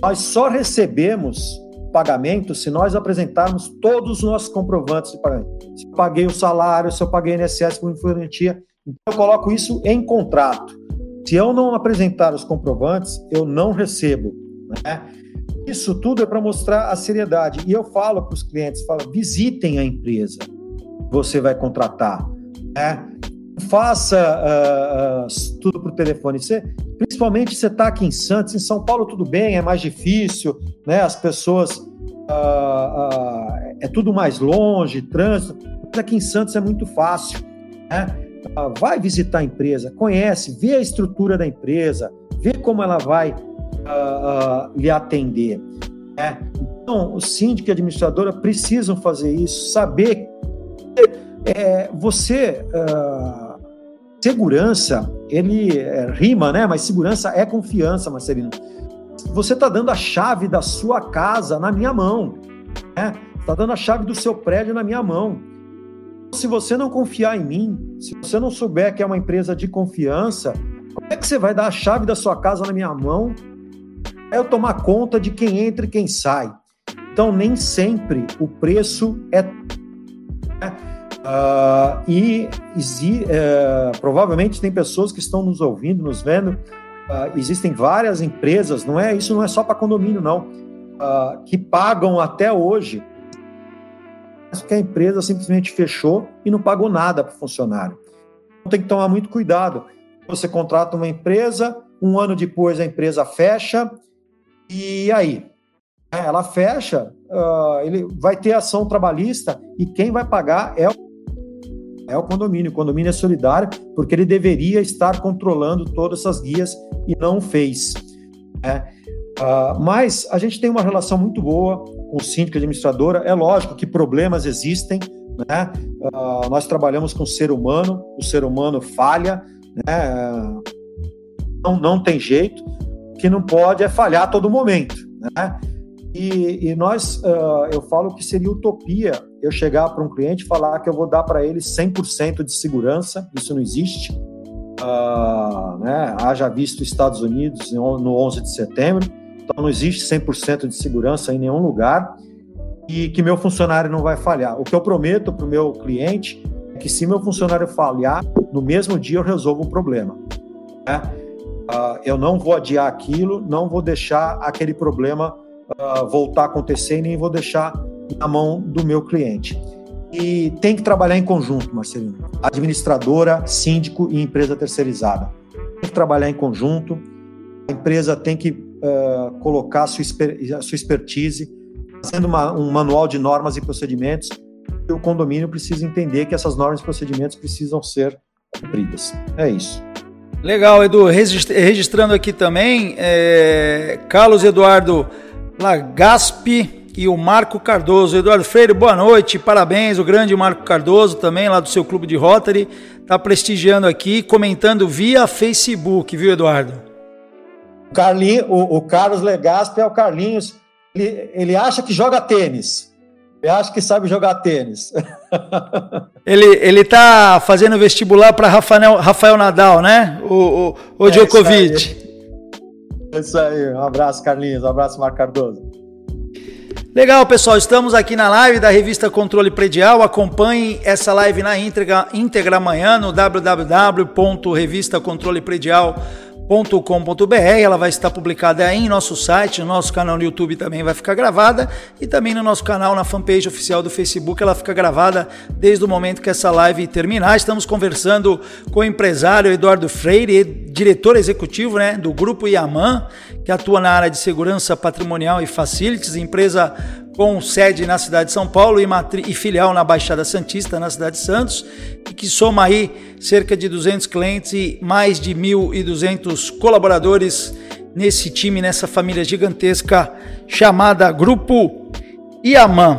Nós só recebemos pagamento se nós apresentarmos todos os nossos comprovantes de pagamento. Se eu paguei o salário, se eu paguei INSS por garantia, então eu coloco isso em contrato. Se eu não apresentar os comprovantes, eu não recebo. Né? Isso tudo é para mostrar a seriedade. E eu falo para os clientes, falo, visitem a empresa que você vai contratar. Né? Faça uh, uh, tudo por telefone. Você, principalmente você está aqui em Santos, em São Paulo tudo bem, é mais difícil, né? As pessoas uh, é tudo mais longe, trânsito. Mas aqui em Santos é muito fácil, né? vai visitar a empresa, conhece, vê a estrutura da empresa, vê como ela vai lhe atender. Né? Então, o síndico e a administradora precisam fazer isso, saber é, você uh, segurança ele é, rima, né? Mas segurança é confiança, Marcelino. Você está dando a chave da sua casa na minha mão, né? Está dando a chave do seu prédio na minha mão. Se você não confiar em mim, se você não souber que é uma empresa de confiança, como é que você vai dar a chave da sua casa na minha mão? É eu tomar conta de quem entra e quem sai. Então, nem sempre o preço é. Né? Uh, e uh, provavelmente tem pessoas que estão nos ouvindo, nos vendo. Uh, existem várias empresas, não é isso não é só para condomínio, não, ah, que pagam até hoje. Que a empresa simplesmente fechou e não pagou nada para o funcionário. Então tem que tomar muito cuidado. Você contrata uma empresa, um ano depois a empresa fecha, e aí? Ela fecha, ele vai ter ação trabalhista e quem vai pagar é o é o condomínio. O condomínio é solidário porque ele deveria estar controlando todas essas guias e não fez. Né? Uh, mas a gente tem uma relação muito boa com o síndico administradora. É lógico que problemas existem, né? Uh, nós trabalhamos com o ser humano, o ser humano falha, né? não, não tem jeito. O que não pode é falhar a todo momento. Né? E, e nós, uh, eu falo que seria utopia eu chegar para um cliente e falar que eu vou dar para ele 100% de segurança, isso não existe. Uh, né? Haja visto Estados Unidos no 11 de setembro, então não existe 100% de segurança em nenhum lugar e que meu funcionário não vai falhar. O que eu prometo para o meu cliente é que se meu funcionário falhar, no mesmo dia eu resolvo o problema. Né? Uh, eu não vou adiar aquilo, não vou deixar aquele problema uh, voltar a acontecer e nem vou deixar na mão do meu cliente. E tem que trabalhar em conjunto, Marcelino. Administradora, síndico e empresa terceirizada. Tem que trabalhar em conjunto. A empresa tem que uh, colocar a sua, a sua expertise, fazendo uma, um manual de normas e procedimentos. E o condomínio precisa entender que essas normas e procedimentos precisam ser cumpridas. É isso. Legal, Edu. Registrando aqui também, é, Carlos Eduardo Lagaspi e o Marco Cardoso. Eduardo Freire, boa noite, parabéns. O grande Marco Cardoso, também lá do seu clube de Rotary, está prestigiando aqui, comentando via Facebook, viu, Eduardo? O, Carlinho, o, o Carlos Legaspi é o Carlinhos. Ele, ele acha que joga tênis. Ele acha que sabe jogar tênis. ele, ele tá fazendo vestibular para Rafael, Rafael Nadal, né? O, o, o é Djokovic. É isso aí. Um abraço, Carlinhos. Um abraço, Marco Cardoso. Legal, pessoal. Estamos aqui na live da revista Controle Predial. Acompanhe essa live na íntegra, íntegra amanhã no www.revistacontrolepredial.com com.br ela vai estar publicada em nosso site, no nosso canal no YouTube também vai ficar gravada e também no nosso canal na fanpage oficial do Facebook ela fica gravada desde o momento que essa live terminar. Estamos conversando com o empresário Eduardo Freire, diretor executivo né, do Grupo Yaman, que atua na área de segurança patrimonial e facilities, empresa com sede na cidade de São Paulo e, e, filial na Baixada Santista, na cidade de Santos, e que soma aí cerca de 200 clientes e mais de 1.200 colaboradores nesse time, nessa família gigantesca chamada Grupo Iaman.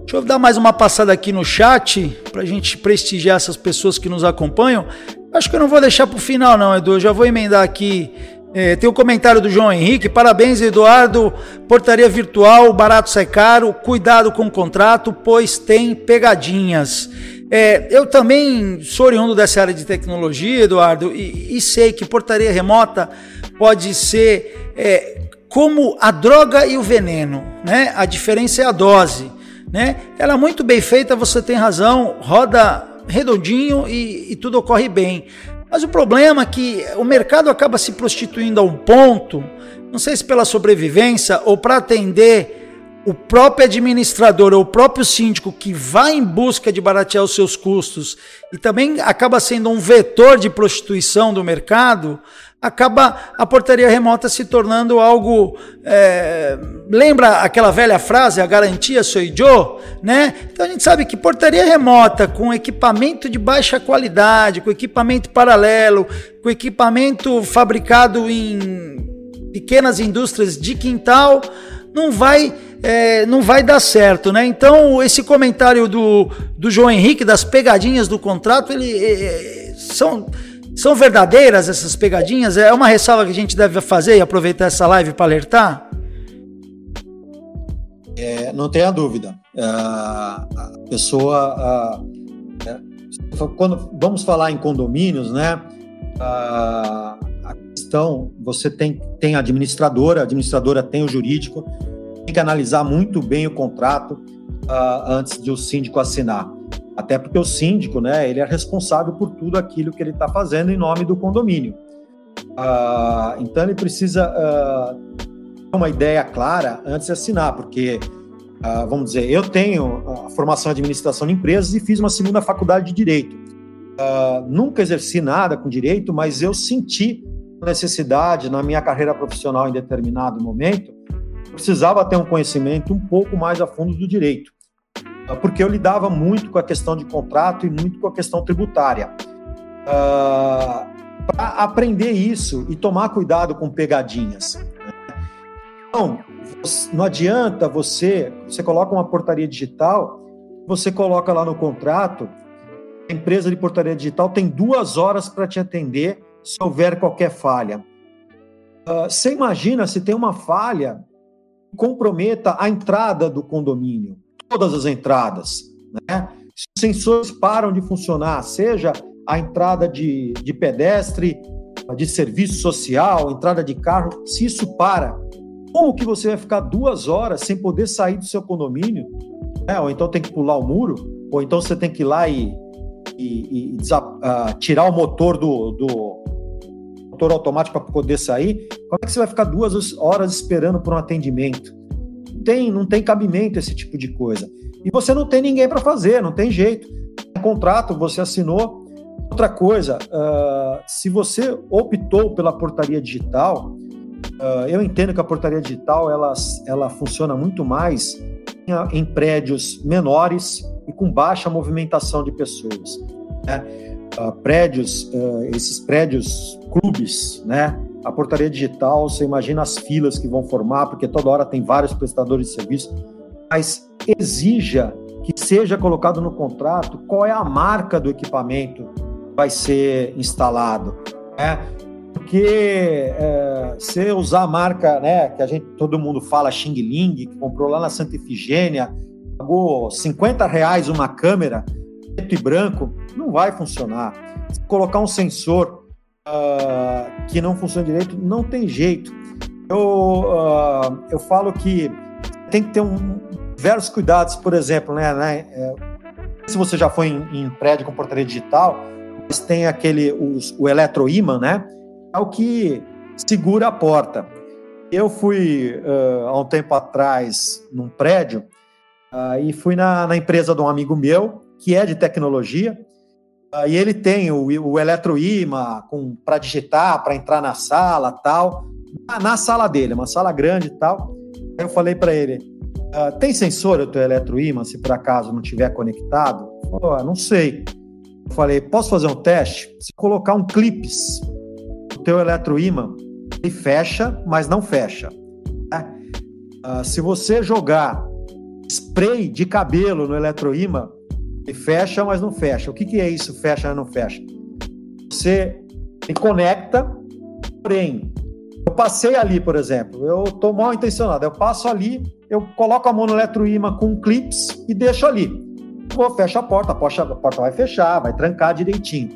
Deixa eu dar mais uma passada aqui no chat para a gente prestigiar essas pessoas que nos acompanham. Acho que eu não vou deixar para o final, não, Edu. Eu já vou emendar aqui. É, tem o um comentário do João Henrique. Parabéns, Eduardo. Portaria virtual, barato sai caro. Cuidado com o contrato, pois tem pegadinhas. É, eu também sou oriundo dessa área de tecnologia, Eduardo, e, e sei que portaria remota pode ser é, como a droga e o veneno, né? A diferença é a dose, né? Ela é muito bem feita, você tem razão, roda redondinho e, e tudo ocorre bem. Mas o problema é que o mercado acaba se prostituindo a um ponto, não sei se pela sobrevivência ou para atender o próprio administrador ou o próprio síndico que vai em busca de baratear os seus custos e também acaba sendo um vetor de prostituição do mercado, acaba a portaria remota se tornando algo. É, lembra aquela velha frase, a garantia sou eu, né? Então a gente sabe que portaria remota com equipamento de baixa qualidade, com equipamento paralelo, com equipamento fabricado em pequenas indústrias de quintal, não vai. É, não vai dar certo, né? Então, esse comentário do, do João Henrique, das pegadinhas do contrato, ele é, é são, são verdadeiras essas pegadinhas? É uma ressalva que a gente deve fazer e aproveitar essa live para alertar? É, não tenha dúvida. É, a pessoa. É, quando vamos falar em condomínios, né? A, a questão, você tem, tem a administradora, a administradora tem o jurídico, tem que analisar muito bem o contrato antes de o síndico assinar. Até porque o síndico, né, ele é responsável por tudo aquilo que ele está fazendo em nome do condomínio. Uh, então ele precisa uh, ter uma ideia clara antes de assinar, porque, uh, vamos dizer, eu tenho a formação em administração de empresas e fiz uma segunda faculdade de direito. nunca exerci nada com direito, mas eu senti necessidade na minha carreira profissional em determinado momento, precisava ter um conhecimento um pouco mais a fundo do direito. Ah, porque eu lidava muito com a questão de contrato e muito com a questão tributária. Uh, ah, Para aprender isso e tomar cuidado com pegadinhas. Né? Então, não adianta você, você coloca uma portaria digital, você coloca lá no contrato, a empresa de portaria digital tem duas horas para te atender se houver qualquer falha. Uh, você imagina se tem uma falha que comprometa a entrada do condomínio todas as entradas. Né? Se os sensores param de funcionar, seja a entrada de, de pedestre, de serviço social, entrada de carro, se isso para, como que você vai ficar duas horas sem poder sair do seu condomínio? É, ou então tem que pular o muro, ou então você tem que ir lá e, e, e uh, tirar o motor do, do motor automático para poder sair. Como é que você vai ficar duas horas esperando por um atendimento? Tem, não tem cabimento esse tipo de coisa. E você não tem ninguém para fazer, não tem jeito. O contrato você assinou. Outra coisa, uh, se você optou pela portaria digital, uh, eu entendo que a portaria digital ela, ela funciona muito mais em, em prédios menores e com baixa movimentação de pessoas. Né? Uh, prédios, esses prédios clubes, né? A portaria digital, você imagina as filas que vão formar, porque toda hora tem vários prestadores de serviço, mas exija que seja colocado no contrato qual é a marca do equipamento que vai ser instalado, né? Porque é, se usar a marca, né, que a gente todo mundo fala Xing Ling, que comprou lá na Santa Efigênia, pagou 50 reais uma câmera preto e branco, não vai funcionar. Se colocar um sensor uh, que não funciona direito, não tem jeito. Eu, uh, eu falo que tem que ter um, diversos cuidados, por exemplo, né, né é, se você já foi em, em, prédio com portaria digital, mas tem aquele, os, o eletroímã, né, é o que segura a porta. Eu fui, uh, há um tempo atrás, num prédio, uh, e fui na, na, empresa de um amigo meu, que é de tecnologia, e ele tem o, o eletroímã para digitar, para entrar na sala tal. Na, na, sala dele, uma sala grande e tal. Eu falei para ele: uh, tem sensor o teu eletroímã, se por acaso não tiver conectado? Falou, ah, não sei. Eu falei: posso fazer um teste? Se colocar um clips no teu eletroímã, ele fecha, mas não fecha. Né? Se você jogar spray de cabelo no eletroímã, ele fecha, mas não fecha. O que, que é isso, fecha, mas não fecha? Você conecta, porém, eu passei ali, por exemplo, eu estou mal intencionado, eu passo ali, eu coloco a mão no eletroímã com clips e deixo ali. Vou, fecho a porta, a porta, a porta vai fechar, vai trancar direitinho.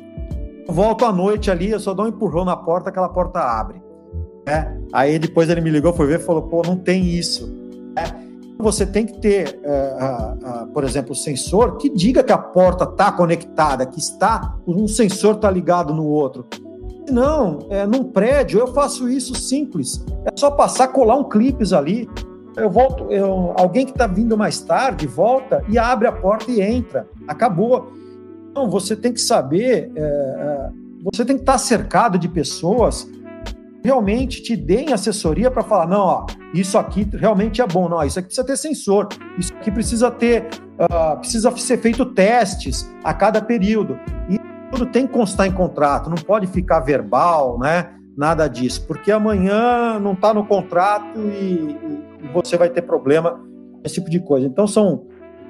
Volto à noite ali, eu só dou um empurrão na porta, aquela porta abre. Né? Aí depois ele me ligou, foi ver e falou: pô, não tem isso. Né? Você tem que ter, uh, por exemplo, o sensor que diga que a porta está conectada, que está um sensor está ligado no outro. Não, é, num prédio eu faço isso simples. É só passar, colar um clipes ali. Eu volto, eu, alguém que está vindo mais tarde volta e abre a porta e entra. Acabou. Então você tem que saber, é, é, você tem que estar tá cercado de pessoas realmente te deem assessoria para falar, não, ó, isso aqui realmente é bom, não, isso aqui precisa ter sensor, isso aqui precisa ter, uh, precisa ser feito testes a cada período. E tudo tem que constar em contrato, não pode ficar verbal, né? Nada disso, porque amanhã não está no contrato e, e, você vai ter problema com esse tipo de coisa. Então são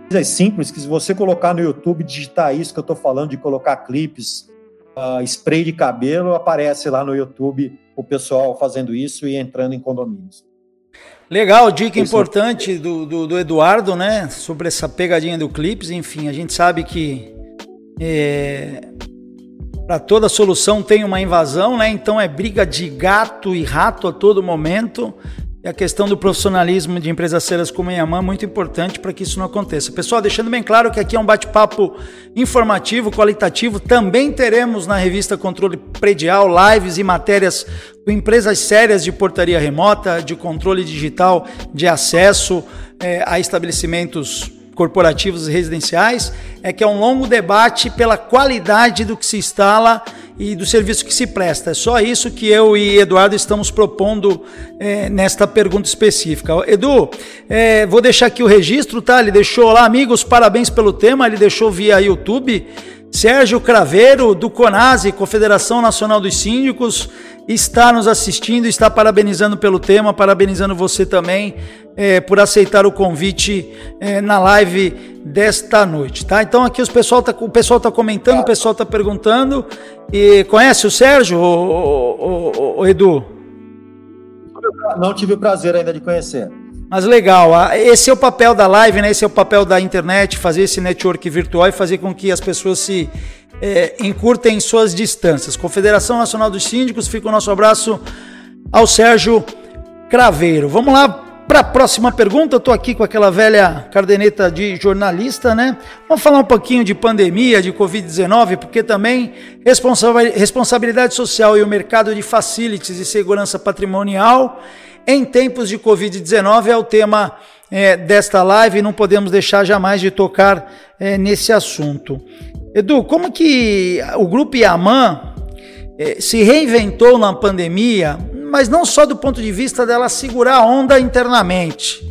coisas simples que se você colocar no YouTube, digitar isso que eu estou falando de colocar clipes, uh, spray de cabelo, aparece lá no YouTube o pessoal fazendo isso e entrando em condomínios. Legal, dica importante do, do, do, Eduardo, né? Sobre essa pegadinha do Clips. Enfim, a gente sabe que é, para toda solução tem uma invasão, né? Então é briga de gato e rato a todo momento. A questão do profissionalismo de empresas sérias como a Yaman é muito importante para que isso não aconteça. Pessoal, deixando bem claro que aqui é um bate-papo informativo, qualitativo. Também teremos na revista Controle Predial lives e matérias com empresas sérias de portaria remota, de controle digital, de acesso é, a estabelecimentos corporativos e residenciais, é que é um longo debate pela qualidade do que se instala e do serviço que se presta. É só isso que eu e Eduardo estamos propondo é, nesta pergunta específica. Edu, é, vou deixar aqui o registro, tá? Ele deixou lá, amigos, parabéns pelo tema, ele deixou via YouTube. Sérgio Craveiro, do CONASE, Confederação Nacional dos Síndicos, está nos assistindo, está parabenizando pelo tema, parabenizando você também é, por aceitar o convite é, na live desta noite, tá? Então aqui os pessoal tá, o pessoal está comentando, o pessoal está perguntando. E conhece o Sérgio, o, o, o, Edu? Não tive o prazer ainda de conhecer. Mas legal, esse é o papel da live, né? Esse é o papel da internet, fazer esse network virtual e fazer com que as pessoas se é, encurtem suas distâncias. Confederação Nacional dos Síndicos, fica o nosso abraço ao Sérgio Craveiro. Vamos lá para a próxima pergunta. Estou aqui com aquela velha cardeneta de jornalista, né? Vamos falar um pouquinho de pandemia, de Covid-19, porque também responsabilidade social e o mercado de facilities e segurança patrimonial em tempos de Covid-19 é o tema é, desta live, não podemos deixar jamais de tocar é, nesse assunto. Edu, como que o grupo Yaman é, se reinventou na pandemia, mas não só do ponto de vista dela segurar a onda internamente,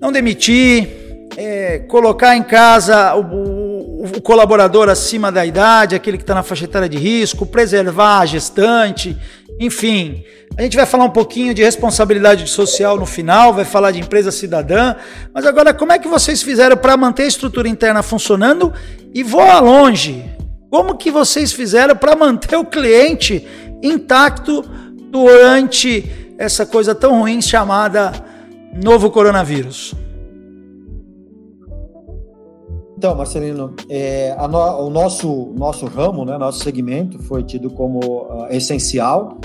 não demitir, é, colocar em casa o, o, o, colaborador acima da idade, aquele que está na faixa etária de risco, preservar a gestante, enfim, a gente vai falar um pouquinho de responsabilidade social no final, vai falar de empresa cidadã, mas agora como é que vocês fizeram para manter a estrutura interna funcionando e voar longe? Como que vocês fizeram para manter o cliente intacto durante essa coisa tão ruim chamada novo coronavírus? Então, Marcelino, é, no, o nosso, nosso ramo, né, nosso segmento foi tido como uh, essencial.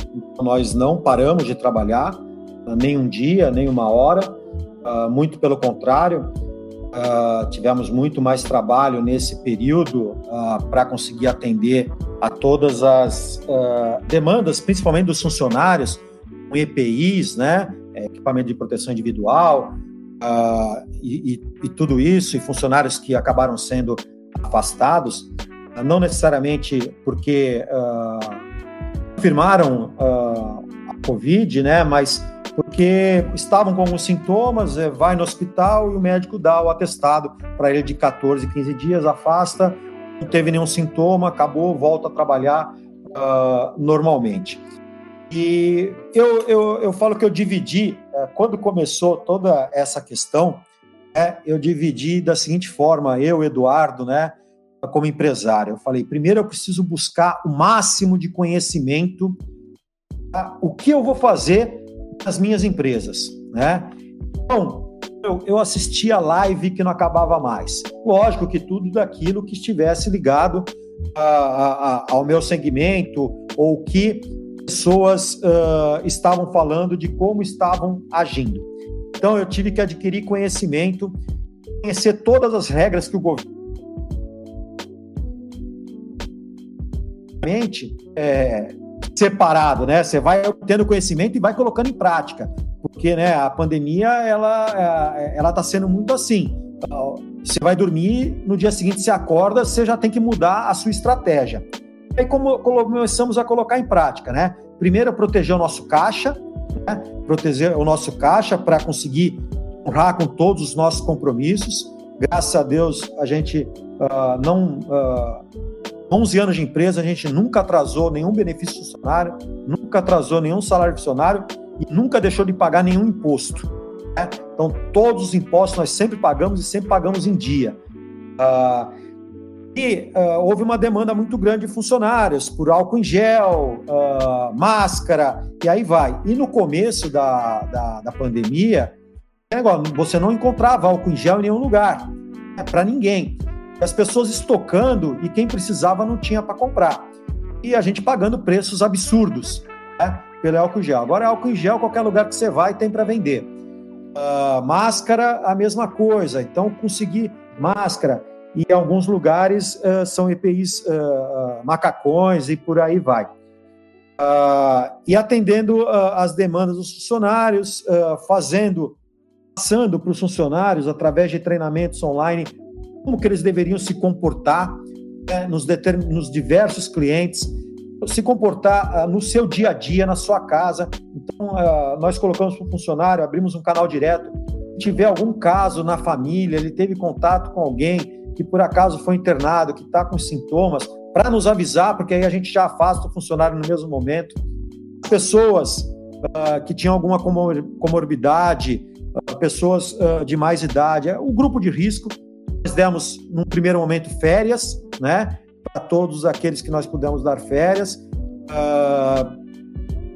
Nós não paramos de trabalhar, uh, nem um dia, nem uma hora. Uh, muito pelo contrário, tivemos muito mais trabalho nesse período para conseguir atender a todas as demandas, principalmente dos funcionários, com EPIs, né, equipamento de proteção individual, uh, e, e, e, tudo isso, e funcionários que acabaram sendo afastados, uh, não necessariamente porque uh, confirmaram a Covid, né, mas porque estavam com alguns sintomas, é, vai no hospital e o médico dá o atestado para ele de 14, 15 dias, afasta, não teve nenhum sintoma, acabou, volta a trabalhar normalmente. E eu, eu, eu falo que eu dividi, é, quando começou toda essa questão, é, eu dividi da seguinte forma, eu, Eduardo, né, como empresário. Eu falei, primeiro eu preciso buscar o máximo de conhecimento, tá? o que eu vou fazer nas minhas empresas, né? Então, eu, eu assisti a live que não acabava mais. Lógico que tudo daquilo que estivesse ligado a, a, ao meu segmento ou que pessoas uh, estavam falando de como estavam agindo. Então, eu tive que adquirir conhecimento, conhecer todas as regras que o governo. É, separado, né? Você vai tendo conhecimento e vai colocando em prática, porque, né? A pandemia ela é, ela está sendo muito assim. Você vai dormir, no dia seguinte você acorda, você já tem que mudar a sua estratégia. Aí como começamos a colocar em prática, né? Primeiro, proteger o nosso caixa, né? proteger o nosso caixa para conseguir honrar com todos os nossos compromissos. Graças a Deus, a gente uh, não. Uh, 11 anos de empresa, a gente nunca atrasou nenhum benefício funcionário, nunca atrasou nenhum salário funcionário e nunca deixou de pagar nenhum imposto. Né? Então, todos os impostos nós sempre pagamos e sempre pagamos em dia. Uh, e uh, houve uma demanda muito grande de funcionários por álcool em gel, uh, máscara, e aí vai. E no começo da, da, da pandemia, você não encontrava álcool em gel em nenhum lugar, né, para ninguém. As pessoas estocando e quem precisava não tinha para comprar. E a gente pagando preços absurdos né, pelo álcool em gel. Agora, álcool em gel, qualquer lugar que você vai tem para vender. Uh, máscara, a mesma coisa. Então, conseguir máscara e em alguns lugares uh, são EPIs uh, macacões e por aí vai. E atendendo as demandas dos funcionários, fazendo, passando para os funcionários através de treinamentos online como que eles deveriam se comportar né, nos, nos diversos clientes, se comportar no seu dia a dia, na sua casa. Então, nós colocamos para o funcionário, abrimos um canal direto. Se tiver algum caso na família, ele teve contato com alguém que por acaso foi internado, que está com sintomas, para nos avisar, porque aí a gente já afasta o funcionário no mesmo momento. Pessoas uh, que tinham alguma comorbidade, uh, pessoas uh, de mais idade, é o grupo de risco. Nós demos, num primeiro momento, férias, né? Para todos aqueles que nós pudemos dar férias.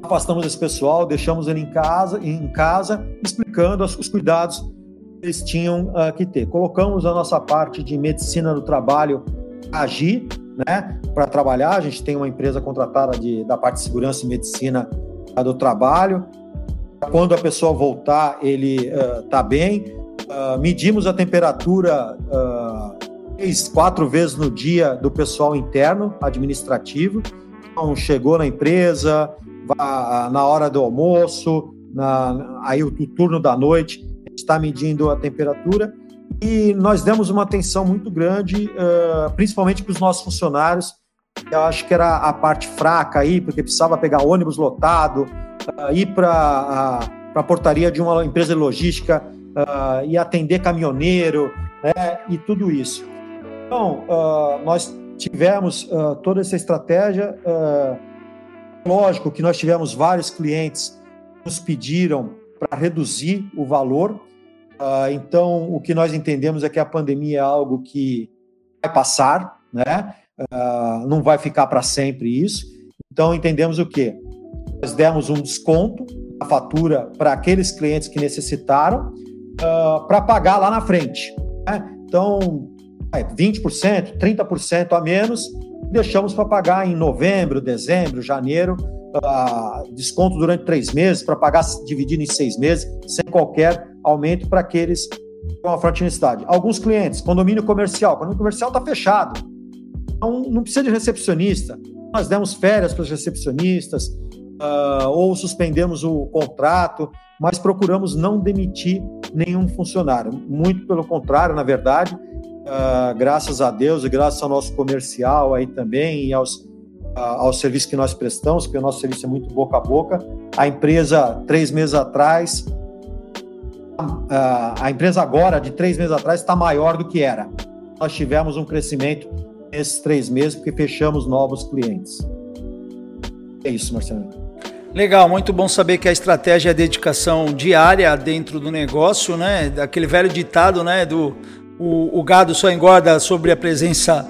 afastamos esse pessoal, deixamos ele em casa, em casa explicando os cuidados eles tinham uh, que ter. Colocamos a nossa parte de medicina do trabalho agir, né, para trabalhar. A gente tem uma empresa contratada de, da parte de segurança e medicina uh, do trabalho. Quando a pessoa voltar, ele está uh, bem. Ah, medimos a temperatura três, quatro vezes no dia do pessoal interno administrativo. Então, chegou na empresa, na hora do almoço, na, aí o turno da noite, está medindo a temperatura e nós demos uma atenção muito grande, uh, principalmente para os nossos funcionários. Eu acho que era a parte fraca aí, porque precisava pegar ônibus lotado, uh, ir para a portaria de uma empresa de logística uh, e atender caminhoneiro, né, e tudo isso. Então, nós tivemos toda essa estratégia. lógico que nós tivemos vários clientes que nos pediram para reduzir o valor. Uh, então, o que nós entendemos é que a pandemia é algo que vai passar, né? Uh, não vai ficar para sempre isso. Então, entendemos o quê? Nós demos um desconto na fatura para aqueles clientes que necessitaram uh, para pagar lá na frente. Né? Então, é 20%, 30% a menos, deixamos para pagar em novembro, dezembro, janeiro, uh, desconto durante três meses, para pagar dividido em seis meses, sem qualquer aumento para aqueles com a forte necessidade. Alguns clientes, condomínio comercial, condomínio comercial está fechado, então não precisa de recepcionista. Nós demos férias para os recepcionistas, uh, ou suspendemos o contrato, mas procuramos não demitir nenhum funcionário. Muito pelo contrário, na verdade, uh, graças a Deus e graças ao nosso comercial aí também e aos ao serviço que nós prestamos, porque o nosso serviço é muito boca a boca. A empresa, três meses atrás, a empresa agora, de três meses atrás, está maior do que era. Nós tivemos um crescimento nesses três meses, porque fechamos novos clientes. É isso, Marcelo. Legal, muito bom saber que a estratégia é a dedicação diária dentro do negócio, né? Daquele velho ditado, né? Do o, o gado só engorda sobre a presença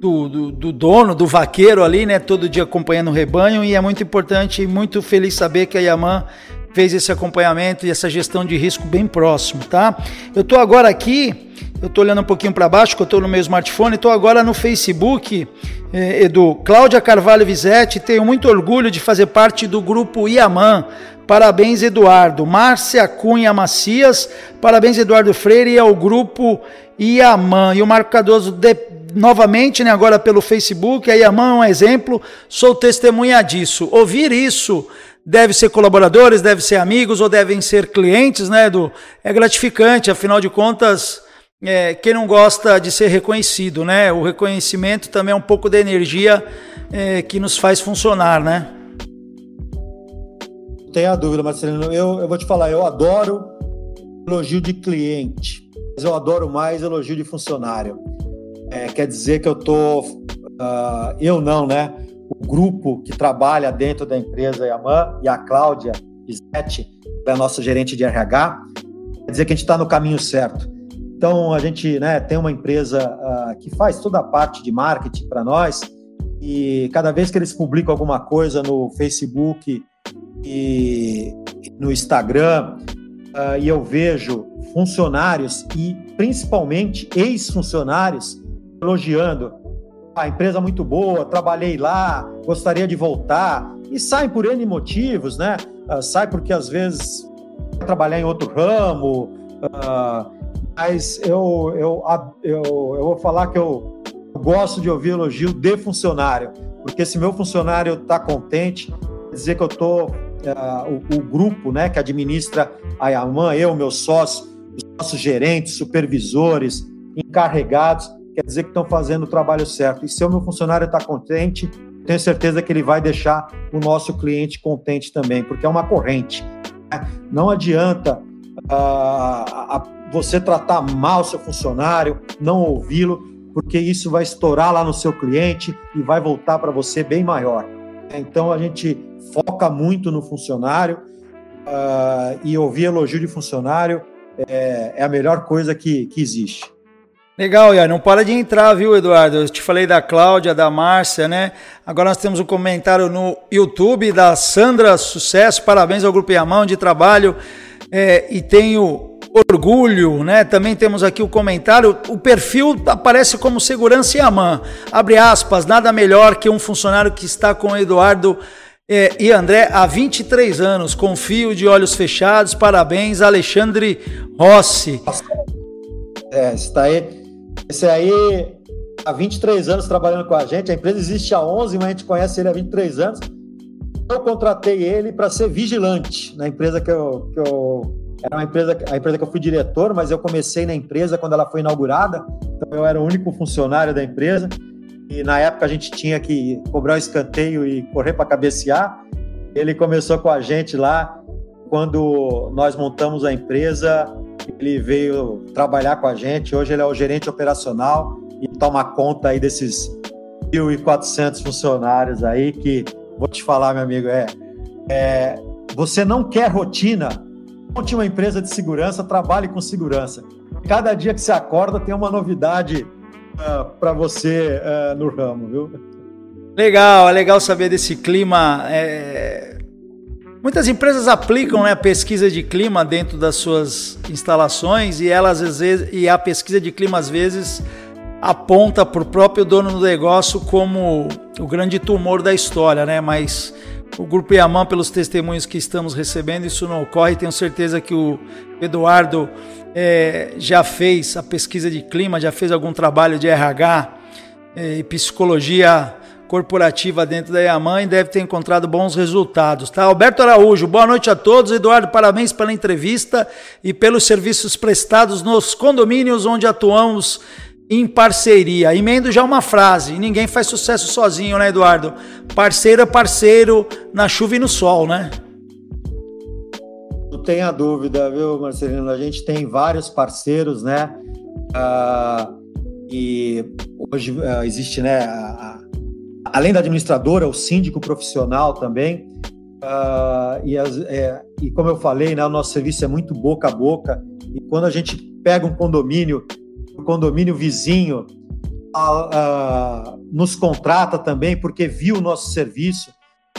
do, do, do, dono, do vaqueiro ali, né? Todo dia acompanhando o rebanho e é muito importante e muito feliz saber que a Yaman fez esse acompanhamento e essa gestão de risco bem próximo, tá? Eu tô agora aqui, eu tô olhando um pouquinho para baixo, que eu tô no meu smartphone, tô agora no Facebook, eh, Edu, Cláudia Carvalho Vizetti, tenho muito orgulho de fazer parte do grupo Yaman. Parabéns, Eduardo. Márcia Cunha Macias, parabéns, Eduardo Freire e ao grupo Iaman. E o Marco Cardoso, de, novamente, né, agora pelo Facebook, a Iaman é um exemplo, sou testemunha disso. Ouvir isso deve ser colaboradores, deve ser amigos ou devem ser clientes, né, Edu? É gratificante, afinal de contas, é, quem não gosta de ser reconhecido, né? O reconhecimento também é um pouco da energia é, que nos faz funcionar, né? Não tenha dúvida, Marcelino. Eu, eu vou te falar, eu adoro elogio de cliente mas eu adoro mais elogio de funcionário. É, quer dizer que eu tô, uh, eu não, né? O grupo que trabalha dentro da empresa Yaman e a Cláudia Izete, que é a nossa gerente de RH, quer dizer que a gente está no caminho certo. Então a gente, né, tem uma empresa uh, que faz toda a parte de marketing para nós e cada vez que eles publicam alguma coisa no Facebook e no Instagram uh, e eu vejo funcionários e principalmente ex-funcionários elogiando a empresa muito boa, trabalhei lá, gostaria de voltar e saem por N motivos, né? Uh, sai porque às vezes trabalhar em outro ramo, uh, mas eu, eu, eu, eu vou falar que eu, gosto de ouvir elogio de funcionário, porque se meu funcionário está contente, dizer que eu estou, uh, o, o, grupo né, que administra a Yaman, eu, meu sócio, os nossos gerentes, supervisores, encarregados, quer dizer que estão fazendo o trabalho certo. E se o meu funcionário está contente, tenho certeza que ele vai deixar o nosso cliente contente também, porque é uma corrente. Né? Não adianta uh, você tratar mal seu funcionário, não ouvi-lo, porque isso vai estourar lá no seu cliente e vai voltar para você bem maior. Então a gente foca muito no funcionário uh, e ouvir elogio de funcionário é, é a melhor coisa que, que existe. Legal, Ian. Não para de entrar, viu, Eduardo? Eu te falei da Cláudia, da Márcia, né? Agora nós temos um comentário no YouTube da Sandra Sucesso. Parabéns ao Grupo Iamão de trabalho. É, e tenho orgulho, né? Também temos aqui o comentário. O perfil aparece como segurança Iamã. Abre aspas, nada melhor que um funcionário que está com o Eduardo é, e André, há 23 anos, confio de olhos fechados. Parabéns, Alexandre Rossi. É, está aí. Esse aí há 23 anos trabalhando com a gente. A empresa existe há 11, mas a gente conhece ele há 23 anos. Eu contratei ele para ser vigilante na empresa que eu, que eu era uma empresa, a empresa que eu fui diretor, mas eu comecei na empresa quando ela foi inaugurada. Então eu era o único funcionário da empresa e na época a gente tinha que cobrar o escanteio e correr para cabecear. Ele começou com a gente lá quando nós montamos a empresa. Ele veio trabalhar com a gente. Hoje ele é o gerente operacional e toma conta aí desses 1.400 funcionários aí que vou te falar, meu amigo, é, é você não quer rotina? Monte uma empresa de segurança, trabalhe com segurança. Cada dia que você acorda tem uma novidade uh, para você uh, no ramo, viu? Legal, é legal saber desse clima. É... Muitas empresas aplicam né, a pesquisa de clima dentro das suas instalações e elas às vezes e a pesquisa de clima às vezes aponta para o próprio dono do negócio como o grande tumor da história, né? Mas o Grupo Yaman, pelos testemunhos que estamos recebendo, isso não ocorre. Tenho certeza que o Eduardo é, já fez a pesquisa de clima, já fez algum trabalho de RH é, e psicologia corporativa dentro da Yaman e deve ter encontrado bons resultados. Tá? Alberto Araújo, boa noite a todos. Eduardo, parabéns pela entrevista e pelos serviços prestados nos condomínios onde atuamos em parceria. Emendo já uma frase: ninguém faz sucesso sozinho, né, Eduardo? Parceiro é parceiro na chuva e no sol, né? Não tenha dúvida, viu, Marcelino? A gente tem vários parceiros, né? Ah, e hoje ah, existe, né? A, a, além da administradora, o síndico profissional também. Uh, e, as, é, e, como eu falei, né, o nosso serviço é muito boca a boca. E quando a gente pega um condomínio, condomínio vizinho uh, uh, nos contrata também porque viu o nosso serviço,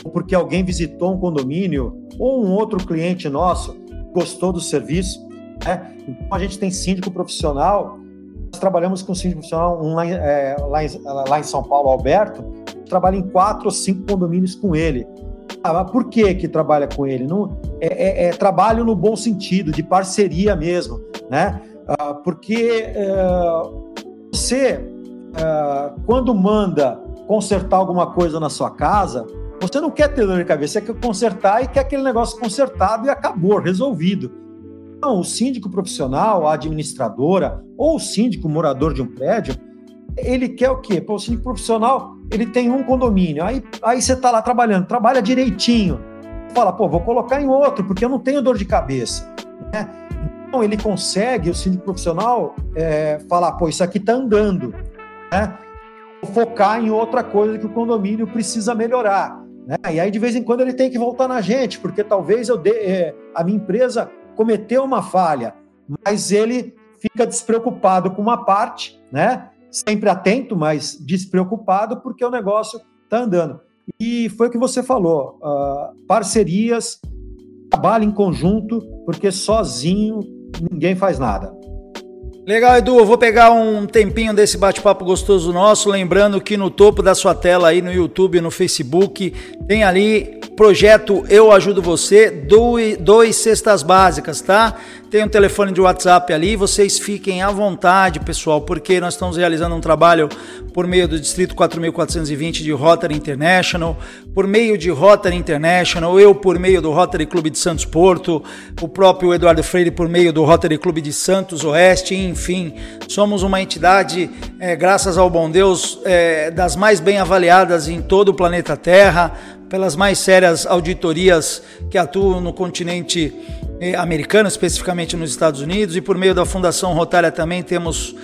ou porque alguém visitou um condomínio, ou um outro cliente nosso gostou do serviço. Né? Então a gente tem síndico profissional. Nós trabalhamos com síndico profissional um lá, é, lá, em, lá em São Paulo, Alberto, trabalha em quatro ou cinco condomínios com ele. Ah, por que que trabalha com ele? É, é, é trabalho no bom sentido, de parceria mesmo, né? Ah, porque é, você, é, quando manda consertar alguma coisa na sua casa, você não quer ter dor de cabeça, você quer consertar e quer aquele negócio consertado e acabou, resolvido. Então, o síndico profissional, a administradora ou o síndico morador de um prédio, ele quer o quê? Pô, o síndico profissional, ele tem um condomínio, aí, aí você está lá trabalhando, trabalha direitinho, fala, pô, vou colocar em outro, porque eu não tenho dor de cabeça. Né? Então, ele consegue, o síndico profissional, é, falar, pô, isso aqui está andando, né? focar em outra coisa que o condomínio precisa melhorar. Né? E aí, de vez em quando, ele tem que voltar na gente, porque talvez eu dê, é, a minha empresa cometeu uma falha, mas ele fica despreocupado com uma parte, né? sempre atento, mas despreocupado, porque o negócio está andando. E foi o que você falou: uh, parcerias, trabalho em conjunto, porque sozinho ninguém faz nada. Legal, Edu. Eu vou pegar um tempinho desse bate-papo gostoso nosso, lembrando que no topo da sua tela aí no YouTube, no Facebook, tem ali projeto Eu Ajudo Você, dois, cestas básicas, tá? Tem um telefone de WhatsApp ali, vocês fiquem à vontade, pessoal, porque nós estamos realizando um trabalho por meio do Distrito 4420 de Rotary International, por meio de Rotary International, eu por meio do Rotary Clube de Santos Porto, o próprio Eduardo Freire por meio do Rotary Clube de Santos Oeste, enfim, somos uma entidade, é, graças ao bom Deus, é, das mais bem avaliadas em todo o planeta Terra, pelas mais sérias auditorias que atuam no continente americano, especificamente nos Estados Unidos, e por meio da Fundação Rotária também temos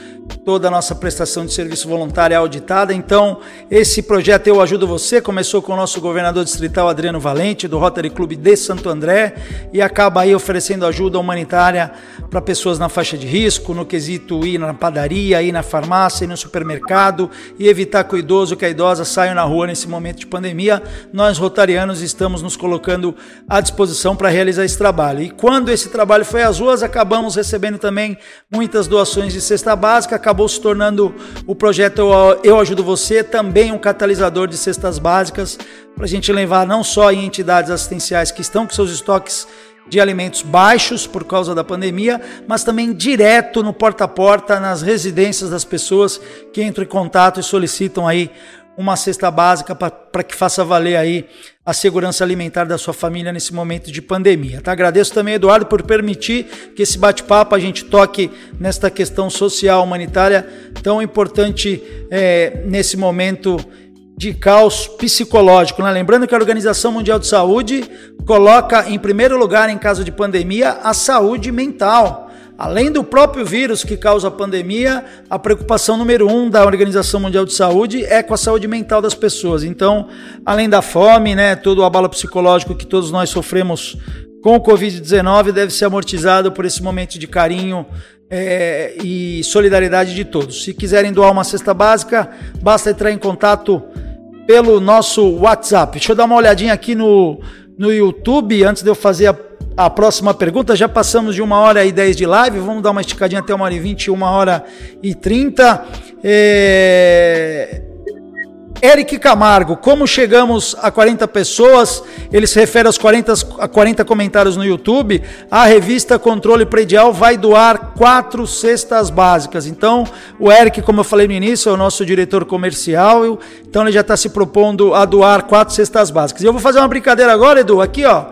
toda a nossa prestação de serviço voluntária auditada. Então, esse projeto Eu Ajudo Você começou com o nosso governador distrital Adriano Valente, do Rotary Clube de Santo André, e acaba aí oferecendo ajuda humanitária para pessoas na faixa de risco, no quesito ir na padaria, ir na farmácia, ir no supermercado e evitar que o idoso, que a idosa saiam na rua nesse momento de pandemia. Nós, rotarianos, estamos nos colocando à disposição para realizar esse trabalho. E quando esse trabalho foi às ruas, acabamos recebendo também muitas doações de cesta básica, acabou se tornando o projeto Eu Ajudo Você também um catalisador de cestas básicas para a gente levar não só em entidades assistenciais que estão com seus estoques de alimentos baixos por causa da pandemia, mas também direto no porta a porta nas residências das pessoas que entram em contato e solicitam aí uma cesta básica para que faça valer aí a segurança alimentar da sua família nesse momento de pandemia. Tá? Agradeço também, Eduardo, por permitir que esse bate-papo a gente toque nesta questão social, humanitária tão importante é, nesse momento de caos psicológico. Né? Lembrando que a Organização Mundial de Saúde coloca em primeiro lugar, em caso de pandemia, a saúde mental. Além do próprio vírus que causa a pandemia, a preocupação número um da Organização Mundial de Saúde é com a saúde mental das pessoas. Então, além da fome, né, todo o abalo psicológico que todos nós sofremos com o Covid-19 deve ser amortizado por esse momento de carinho é, e solidariedade de todos. Se quiserem doar uma cesta básica, basta entrar em contato pelo nosso WhatsApp. Deixa eu dar uma olhadinha aqui no, no YouTube antes de eu fazer a a próxima pergunta. Já passamos de uma hora e dez de live, vamos dar uma esticadinha até uma hora e vinte, uma hora e trinta. É... Eric Camargo, como chegamos a 40 pessoas? Ele se refere aos 40, a 40 comentários no YouTube. A revista Controle Predial vai doar quatro cestas básicas. Então, o Eric, como eu falei no início, é o nosso diretor comercial. Então, ele já está se propondo a doar quatro cestas básicas. E eu vou fazer uma brincadeira agora, Edu, aqui, ó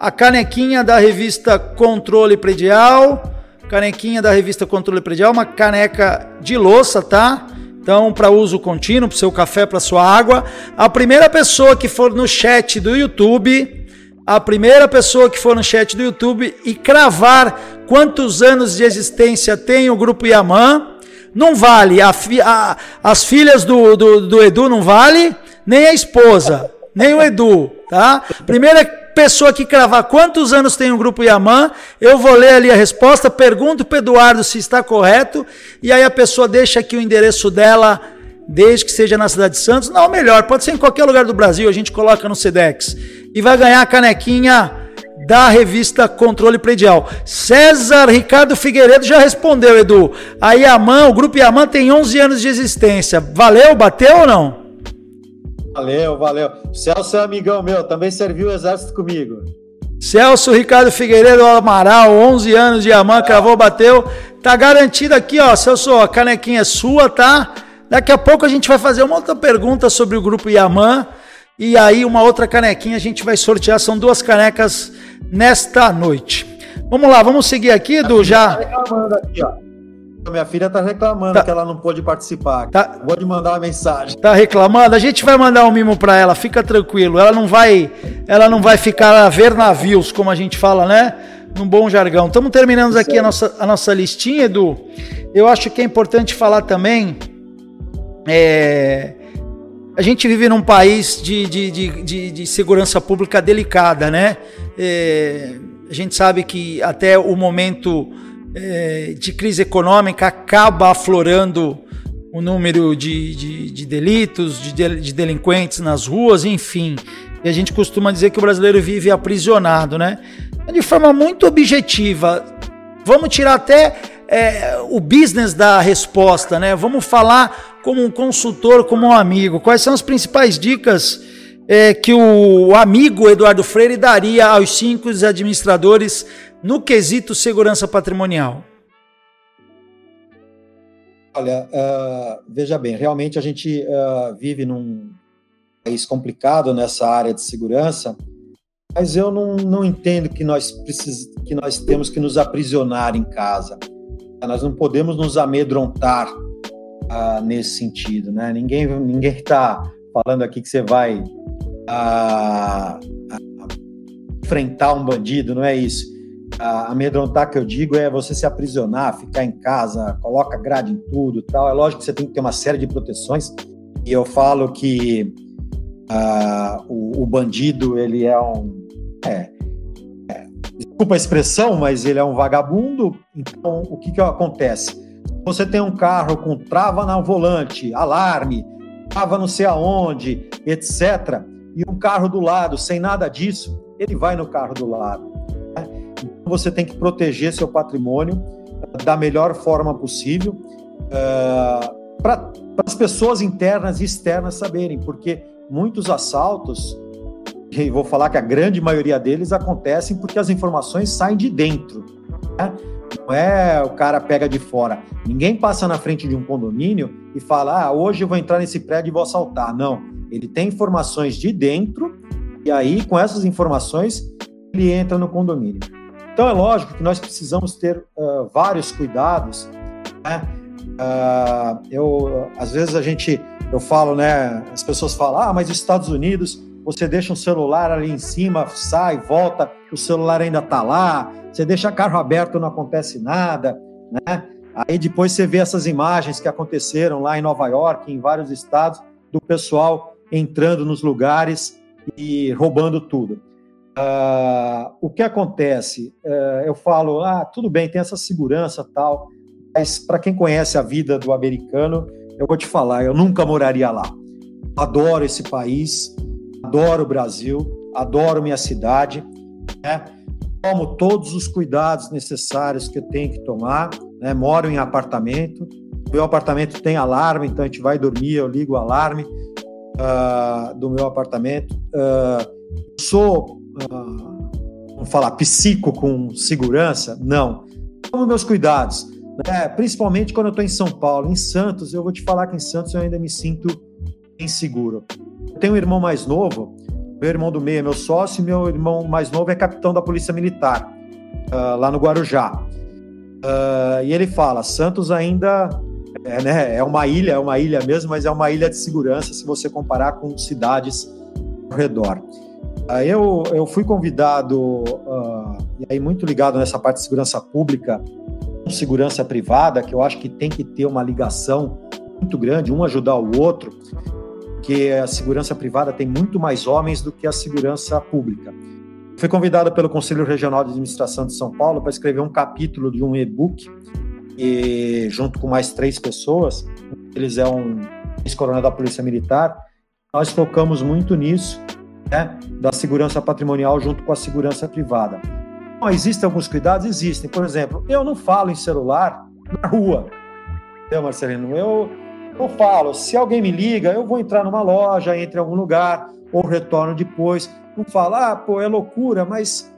a canequinha da revista Controle Predial, canequinha da revista Controle Predial, uma caneca de louça, tá? Então, para uso contínuo, para seu café, para sua água. A primeira pessoa que for no chat do YouTube, a primeira pessoa que for no chat do YouTube e cravar quantos anos de existência tem o Grupo Yaman, não vale. A a, as filhas do, do, do Edu não vale, nem a esposa, nem o Edu, tá? Primeira pessoa que cravar quantos anos tem o Grupo Yaman, eu vou ler ali a resposta, pergunto para Eduardo se está correto, e aí a pessoa deixa aqui o endereço dela, desde que seja na cidade de Santos. Não, melhor, pode ser em qualquer lugar do Brasil, a gente coloca no Sedex. E vai ganhar a canequinha da revista Controle Predial. César Ricardo Figueiredo já respondeu, Edu. A Yaman, o Grupo Yaman tem 11 anos de existência. Valeu? Bateu ou não? Valeu, valeu. Celso é amigão meu, também serviu o exército comigo. Celso Ricardo Figueiredo Amaral, 11 anos de Yaman, cravou, bateu. Tá garantido aqui, ó, Celso, a canequinha é sua, tá? Daqui a pouco a gente vai fazer uma outra pergunta sobre o grupo Yaman. E aí, uma outra canequinha a gente vai sortear. São duas canecas nesta noite. Vamos lá, vamos seguir aqui, Edu, já. Tá aqui, ó. Minha filha está reclamando tá. que ela não pôde participar. Tá. Vou te mandar uma mensagem. Tá reclamando? A gente vai mandar um mimo para ela, fica tranquilo. Ela não vai, ela não vai ficar a ver navios, como a gente fala, né? Num bom jargão. Estamos terminando aqui a nossa, a nossa listinha, Edu. Eu acho que é importante falar também. É, a gente vive num país de, de, de, de, de segurança pública delicada, né? É, a gente sabe que até o momento é, de crise econômica acaba aflorando o número de, de, de delitos, de, de, delinquentes nas ruas, enfim. E a gente costuma dizer que o brasileiro vive aprisionado, né? De forma muito objetiva. Vamos tirar até é, o business da resposta, né? Vamos falar como um consultor, como um amigo. Quais são as principais dicas é, que o amigo Eduardo Freire daria aos cinco administradores no quesito segurança patrimonial? Olha, uh, veja bem, realmente a gente uh, vive num país complicado nessa área de segurança, mas eu não, não entendo que nós, precis, que nós temos que nos aprisionar em casa. Nós não podemos nos amedrontar uh, nesse sentido, né? Ninguém ninguém está falando aqui que você vai enfrentar um bandido, não é isso amedrontar que eu digo é você se aprisionar, ficar em casa, coloca grade em tudo tal. É lógico que você tem que ter uma série de proteções. E eu falo que uh, o, o, bandido, ele é um. É, é, desculpa a expressão, mas ele é um vagabundo. Então, o que, que acontece? Você tem um carro com trava na volante, alarme, trava não sei aonde, etc. E um carro do lado, sem nada disso, ele vai no carro do lado você tem que proteger seu patrimônio da melhor forma possível uh, eh, para as pessoas internas e externas saberem, porque muitos assaltos, e vou falar que a grande maioria deles acontecem porque as informações saem de dentro. Né? Não é o cara pega de fora. Ninguém passa na frente de um condomínio e fala: ah, hoje eu vou entrar nesse prédio e vou assaltar. Não. Ele tem informações de dentro e aí, com essas informações, ele entra no condomínio. Então é lógico que nós precisamos ter uh, vários cuidados. Né? Uh, eu às vezes a gente eu falo, né? As pessoas falam, ah, mas os Estados Unidos você deixa um celular ali em cima, sai, volta, o celular ainda está lá. Você deixa carro aberto, não acontece nada, né? Aí depois você vê essas imagens que aconteceram lá em Nova York, em vários estados, do pessoal entrando nos lugares e roubando tudo. Uh, o que acontece? Uh, eu falo, ah, tudo bem, tem essa segurança tal, mas para quem conhece a vida do americano, eu vou te falar, eu nunca moraria lá. Adoro esse país, adoro o Brasil, adoro minha cidade, né? Tomo todos os cuidados necessários que eu tenho que tomar, né? Moro em apartamento, meu apartamento tem alarme, então a gente vai dormir, eu ligo o alarme uh, do meu apartamento. sou vamos falar, psico com segurança? Não. Tomo meus cuidados, né? principalmente quando eu estou em São Paulo. Em Santos, eu vou te falar que em Santos eu ainda me sinto inseguro. Eu tenho um irmão mais novo, meu irmão do meio é meu sócio, e meu irmão mais novo é capitão da Polícia Militar, uh, lá no Guarujá. Uh, e ele fala: Santos ainda é, né, é uma ilha, é uma ilha mesmo, mas é uma ilha de segurança se você comparar com cidades ao redor. Eu, eu fui convidado, uh, e aí muito ligado nessa parte de segurança pública, segurança privada, que eu acho que tem que ter uma ligação muito grande, um ajudar o outro, que a segurança privada tem muito mais homens do que a segurança pública. Fui convidado pelo Conselho Regional de Administração de São Paulo para escrever um capítulo de um e-book, e, junto com mais três pessoas. Eles é um ex-coronel da Polícia Militar. Nós focamos muito nisso, né, da segurança patrimonial junto com a segurança privada. Existem alguns cuidados? Existem. Por exemplo, eu não falo em celular na rua. Entendeu, Marcelino? Eu, eu falo, se alguém me liga, eu vou entrar numa loja, entre em algum lugar, ou retorno depois não fala, ah, pô, é loucura, mas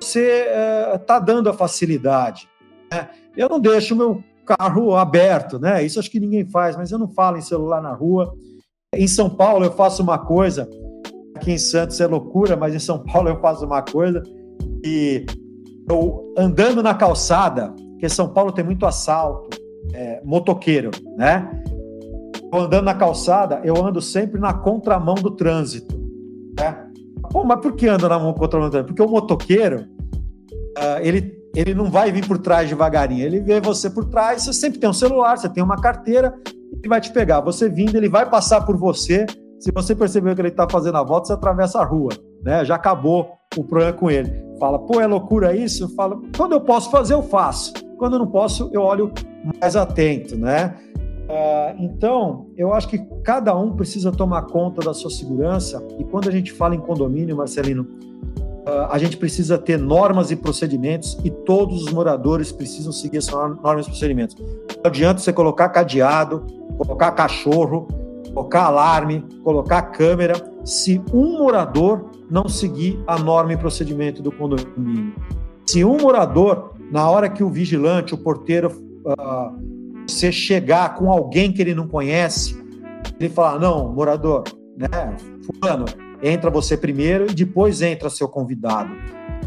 você está eh, é, dando a facilidade. Né? Eu não deixo meu carro aberto, né? Isso acho que ninguém faz, mas eu não falo em celular na rua. Em São Paulo eu faço uma coisa, aqui em Santos é loucura, mas em São Paulo eu faço uma coisa e eu andando na calçada, porque São Paulo tem muito assalto, é, motoqueiro, né? Eu andando na calçada, eu ando sempre na contramão do trânsito, né? Pô, mas por que anda na mão contra o motoqueiro? Porque o motoqueiro, uh, ele, ele não vai vir por trás devagarinho, ele vê você por trás, você sempre tem um celular, você tem uma carteira, ele vai te pegar. Você vindo, ele vai passar por você. Se você perceber que ele está fazendo a volta, você atravessa a rua, né? Já acabou o problema com ele. Fala, pô, é loucura isso? Fala, quando eu posso fazer, eu faço. Quando eu não posso, eu olho mais atento, né? Ah, então, eu acho que cada um precisa tomar conta da sua segurança, e quando a gente fala em condomínio, Marcelino, uh, a gente precisa ter normas e procedimentos, e todos os moradores precisam seguir essas normas e procedimentos. Não adianta você colocar cadeado, colocar cachorro, colocar alarme, colocar câmera, se um morador não seguir a norma e procedimento do condomínio. Se um morador, na hora que o vigilante, o porteiro, uh, você chegar com alguém que ele não conhece, ele falar: não, morador, né, fulano, entra você primeiro e depois entra seu convidado.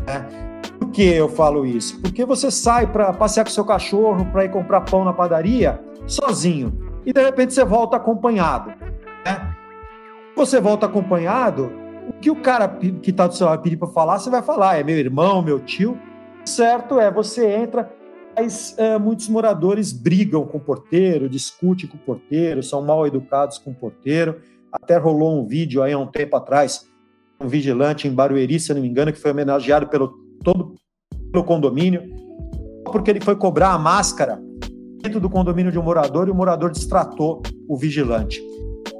Né? Por que eu falo isso? Porque você sai para passear com seu cachorro, para ir comprar pão na padaria, sozinho, e de repente você volta acompanhado. Né? Você volta acompanhado, o que o cara que está do seu lado pedir para falar, você vai falar: é meu irmão, meu tio. Certo é, você entra, mas é, muitos moradores brigam com o porteiro, discutem com o porteiro, são mal educados com o porteiro. Até rolou um vídeo aí há um tempo atrás, um vigilante em Barueri, se não me engano, que foi homenageado pelo todo pelo condomínio, porque ele foi cobrar a máscara do condomínio de um morador e o morador distratou o vigilante.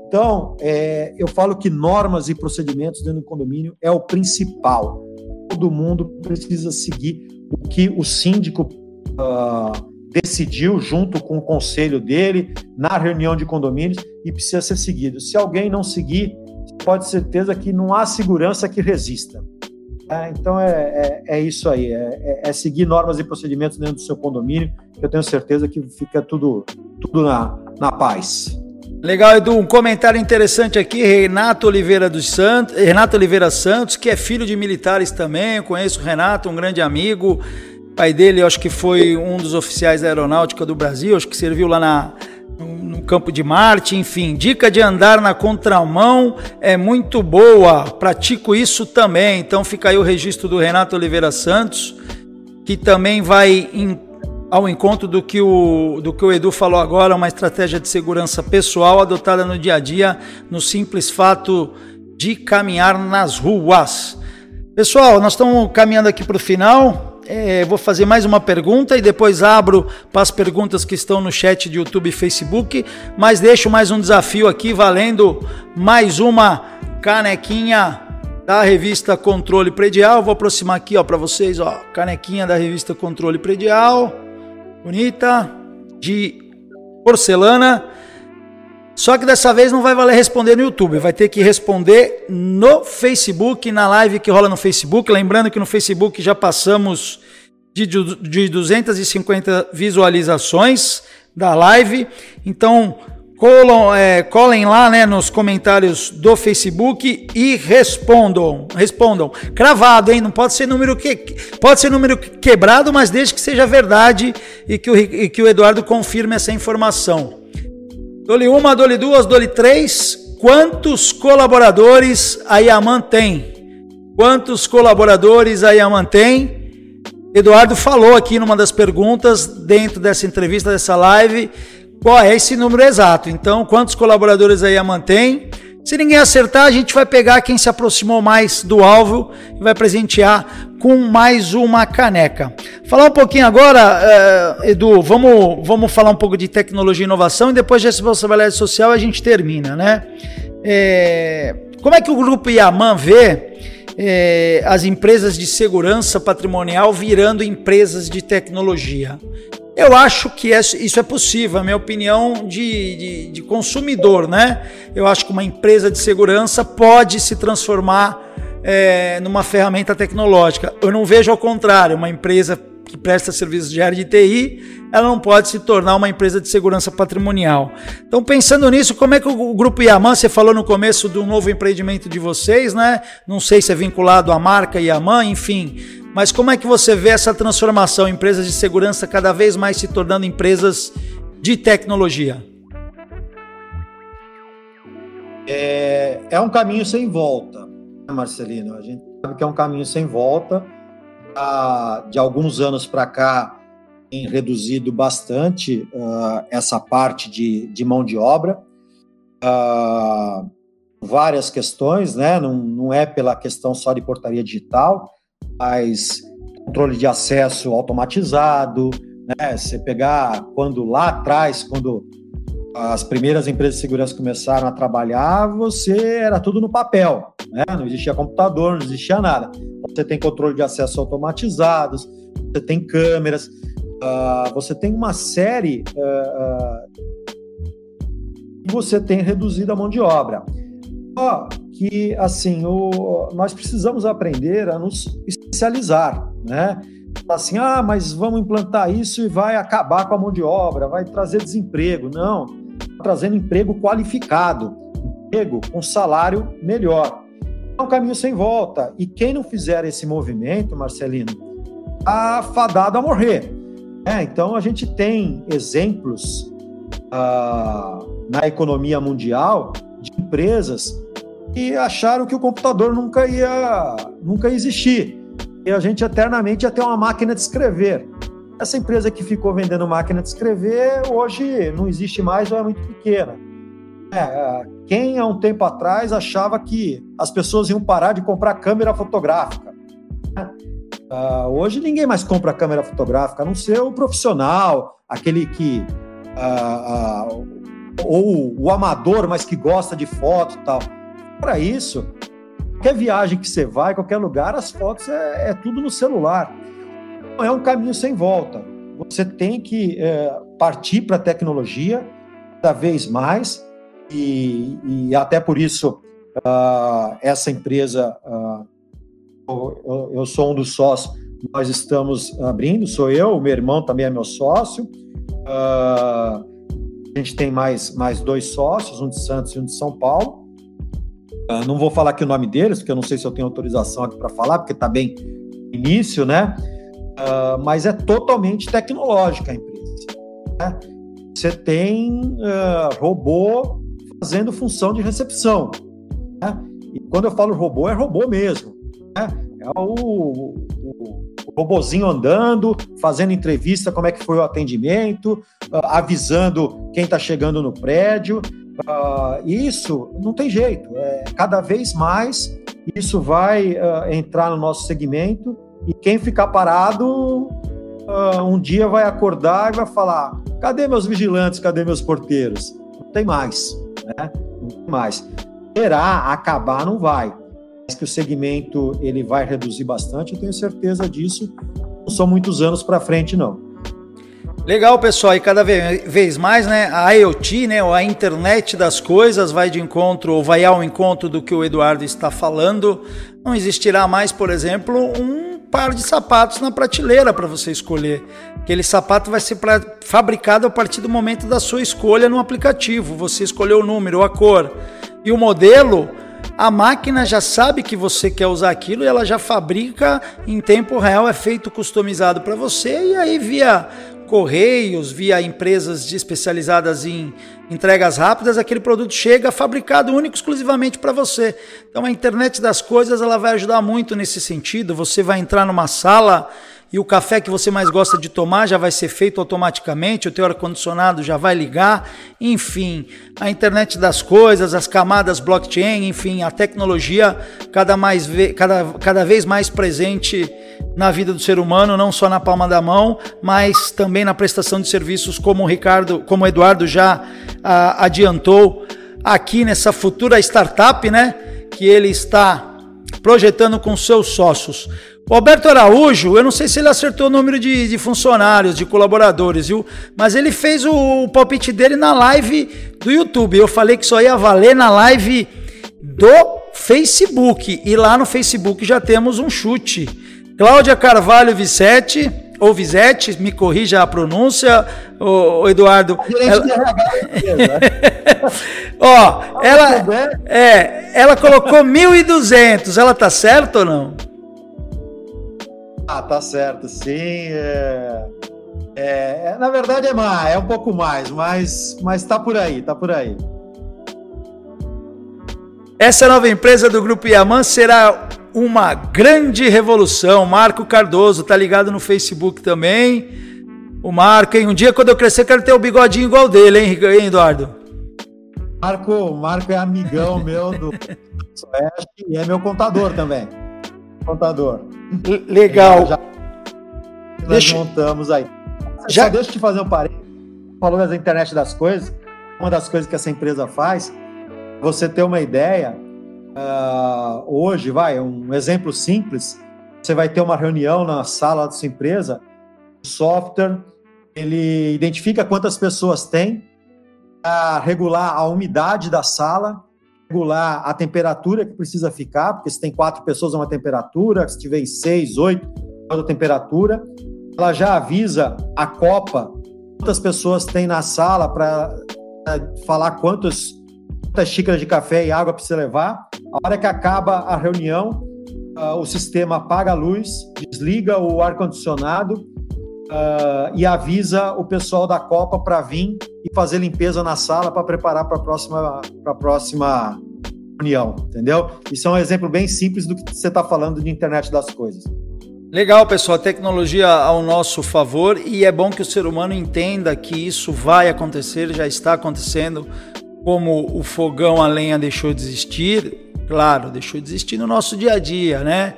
Então, é, eu falo que normas e procedimentos dentro do condomínio é o principal. Todo mundo precisa seguir o que o síndico uh, decidiu junto com o conselho dele na reunião de condomínios e precisa ser seguido. Se alguém não seguir, pode certeza que não há segurança que resista. É, então é, é, é, isso aí, é, é, é, seguir normas e procedimentos dentro do seu condomínio, que eu tenho certeza que fica tudo, tudo na, na paz. Legal, Edu. Um comentário interessante aqui, Renato Oliveira dos Santos, Renato Oliveira Santos, que é filho de militares também. Eu conheço o Renato, um grande amigo pai dele, acho que foi um dos oficiais da aeronáutica do Brasil, acho que serviu lá na, no, campo de Marte, enfim. Dica de andar na contramão é muito boa, pratico isso também. Então fica aí o registro do Renato Oliveira Santos, que também vai em, ao encontro do que, o, do que o Edu falou agora, uma estratégia de segurança pessoal adotada no dia a dia, no simples fato de caminhar nas ruas. Pessoal, nós estamos caminhando aqui para o final. É, vou fazer mais uma pergunta e depois abro para as perguntas que estão no chat de YouTube e Facebook, mas deixo mais um desafio aqui valendo mais uma canequinha da revista Controle Predial. Vou aproximar aqui, ó, para vocês, ó, canequinha da revista Controle Predial, bonita, de porcelana. Só que dessa vez não vai valer responder no YouTube, vai ter que responder no Facebook, na live que rola no Facebook. Lembrando que no Facebook já passamos de, de 250 visualizações da live. Então, colam, é, colhem lá né, nos comentários do Facebook e respondam. Respondam. Cravado, hein? Não pode ser número que pode ser número quebrado, mas desde que seja verdade e que o, e que o Eduardo confirme essa informação. Dole uma, dole duas, dole três. Quantos colaboradores a Yaman tem? Quantos colaboradores a Yaman tem? Eduardo falou aqui numa das perguntas, dentro dessa entrevista, dessa live, qual é esse número exato. Então, quantos colaboradores a Yaman tem? Se ninguém acertar, a gente vai pegar quem se aproximou mais do alvo e vai presentear com mais uma caneca. Falar um pouquinho agora, uh, Edu, vamos, vamos falar um pouco de tecnologia e inovação e depois de responsabilidade social a gente termina, né? É, como é que o grupo Yaman vê é, as empresas de segurança patrimonial virando empresas de tecnologia? Eu acho que isso é possível, a minha opinião de, de, de, consumidor, né? Eu acho que uma empresa de segurança pode se transformar é, numa ferramenta tecnológica. Eu não vejo ao contrário, uma empresa que presta serviços de área de TI, ela não pode se tornar uma empresa de segurança patrimonial. Então, pensando nisso, como é que o Grupo Yaman, você falou no começo do novo empreendimento de vocês, né? Não sei se é vinculado à marca Yaman, enfim. Mas como é que você vê essa transformação? Empresas de segurança cada vez mais se tornando empresas de tecnologia? É, é um caminho sem volta, né, Marcelino. A gente sabe que é um caminho sem volta de alguns anos para cá, tem reduzido bastante uh, essa parte de, de, mão de obra. Uh, várias questões, né? Não, não é pela questão só de portaria digital, mas controle de acesso automatizado, né? Você pegar quando lá atrás, quando as primeiras empresas de segurança começaram a trabalhar, você era tudo no papel, né? Não existia computador, não existia nada. Você tem controle de acesso automatizados, você tem câmeras, uh, você tem uma série uh, uh, você tem reduzido a mão de obra. Só que assim, o, nós precisamos aprender a nos especializar, né? Assim, ah, mas vamos implantar isso e vai acabar com a mão de obra, vai trazer desemprego. Não, trazendo emprego qualificado, emprego com salário melhor. É um caminho sem volta. E quem não fizer esse movimento, Marcelino, está fadado a morrer. É, então a gente tem exemplos ah, na economia mundial de empresas que acharam que o computador nunca ia, nunca ia existir. E a gente eternamente ia ter uma máquina de escrever. Essa empresa que ficou vendendo máquina de escrever, hoje não existe mais ou é muito pequena. É, quem há um tempo atrás achava que as pessoas iam parar de comprar câmera fotográfica? Uh, hoje ninguém mais compra câmera fotográfica, a não ser o profissional, aquele que. Uh, uh, ou o amador, mas que gosta de foto e tal. Para isso, qualquer viagem que você vai, qualquer lugar, as fotos é, é tudo no celular é um caminho sem volta. Você tem que é, partir para a tecnologia cada vez mais, e, e até por isso uh, essa empresa, uh, eu, eu, sou um dos sócios, nós estamos abrindo, sou eu, meu irmão também é meu sócio. Uh, a gente tem mais, mais dois sócios, um de Santos e um de São Paulo. não vou falar aqui o nome deles, porque eu não sei se eu tenho autorização aqui para falar, porque está bem início, né? Uh, mas é totalmente tecnológica a empresa. Né? Você tem uh, robô fazendo função de recepção. Né? E quando eu falo robô, é robô mesmo. Né? É o, o, o robozinho andando, fazendo entrevista, como é que foi o atendimento, uh, avisando quem está chegando no prédio. isso não tem jeito. É, cada vez mais isso vai entrar no nosso segmento e quem ficar parado, uh, um dia vai acordar e vai falar: cadê meus vigilantes, cadê meus porteiros? Não tem mais, né? Não tem mais. Terá, acabar não vai. Mas que o segmento ele vai reduzir bastante, eu tenho certeza disso. Não são muitos anos para frente, não. Legal, pessoal, e cada vez mais, né, a IoT, né, a internet das coisas vai de encontro ou vai ao encontro do que o Eduardo está falando. Não existirá mais, por exemplo, um par de sapatos na prateleira para você escolher. Aquele sapato vai ser pra, fabricado a partir do momento da sua escolha no aplicativo. Você escolheu o número, a cor e o modelo. A máquina já sabe que você quer usar aquilo e ela já fabrica em tempo real, é feito customizado para você e aí via correios, via empresas especializadas em entregas rápidas, aquele produto chega fabricado único exclusivamente para você. Então a internet das coisas ela vai ajudar muito nesse sentido. Você vai entrar numa sala e o café que você mais gosta de tomar já vai ser feito automaticamente, o teu ar-condicionado já vai ligar, enfim, a internet das coisas, as camadas blockchain, enfim, a tecnologia cada, mais, cada, cada vez mais presente na vida do ser humano, não só na palma da mão, mas também na prestação de serviços, como o Ricardo, como o Eduardo já ah, adiantou aqui nessa futura startup, né, que ele está projetando com seus sócios. O Alberto Araújo, eu não sei se ele acertou o número de, de funcionários, de colaboradores, viu? Mas ele fez o, o palpite dele na live do YouTube. Eu falei que só ia valer na live do Facebook. E lá no Facebook já temos um chute. Cláudia Carvalho Vicete, ou Vizete, me corrija a pronúncia, o, Eduardo. Ela... Ó, ela, é, ela colocou 1.200, ela tá certa ou não? Ah, tá certo, sim. É, é, é, na verdade é mais, é um pouco mais, mas, mas tá por aí, tá por aí. Essa nova empresa do Grupo Yaman será uma grande revolução. Marco Cardoso tá ligado no Facebook também. O Marco, hein? Um dia quando eu crescer, quero ter o bigodinho igual dele, hein, Eduardo? Marco, Marco é amigão meu do e é meu contador também. Contador. Legal. Já, nós deixa... montamos aí. Já... Só deixa eu te fazer um parênteses. Falou da internet das coisas. Uma das coisas que essa empresa faz, você ter uma ideia, uh, hoje, vai, um exemplo simples, você vai ter uma reunião na sala da sua empresa, o software, ele identifica quantas pessoas tem, para regular a umidade da sala, regular a temperatura que precisa ficar, porque se tem quatro pessoas é uma temperatura, se tiver seis, oito, é outra temperatura. Ela já avisa a Copa quantas pessoas tem na sala para falar quantas, quantas xícaras de café e água precisa levar. A hora que acaba a reunião, uh, o sistema apaga a luz, desliga o ar-condicionado uh, e avisa o pessoal da Copa para vir e fazer limpeza na sala para preparar para a próxima, próxima reunião, entendeu? Isso é um exemplo bem simples do que você está falando de internet das coisas. Legal, pessoal, tecnologia ao nosso favor e é bom que o ser humano entenda que isso vai acontecer, já está acontecendo, como o fogão a lenha deixou de existir, claro, deixou de existir no nosso dia a dia, né?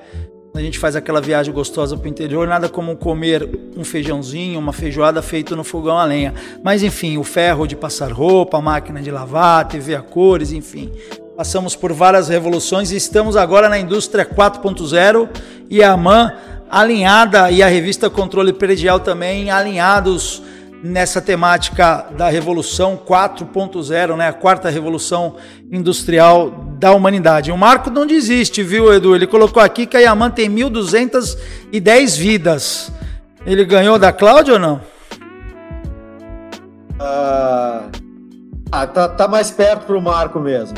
A gente faz aquela viagem gostosa para o interior, nada como comer um feijãozinho, uma feijoada feito no fogão a lenha. Mas enfim, o ferro de passar roupa, a máquina de lavar, TV a cores, enfim. Passamos por várias revoluções e estamos agora na indústria 4.0 e a MAN alinhada e a revista Controle Predial também alinhados nessa temática da Revolução 4.0, né, a quarta revolução industrial da humanidade. O Marco não desiste, viu, Edu? Ele colocou aqui que a Yaman tem 1.210 vidas. Ele ganhou da Cláudia ou não? Ah, ah tá, tá mais perto pro Marco mesmo.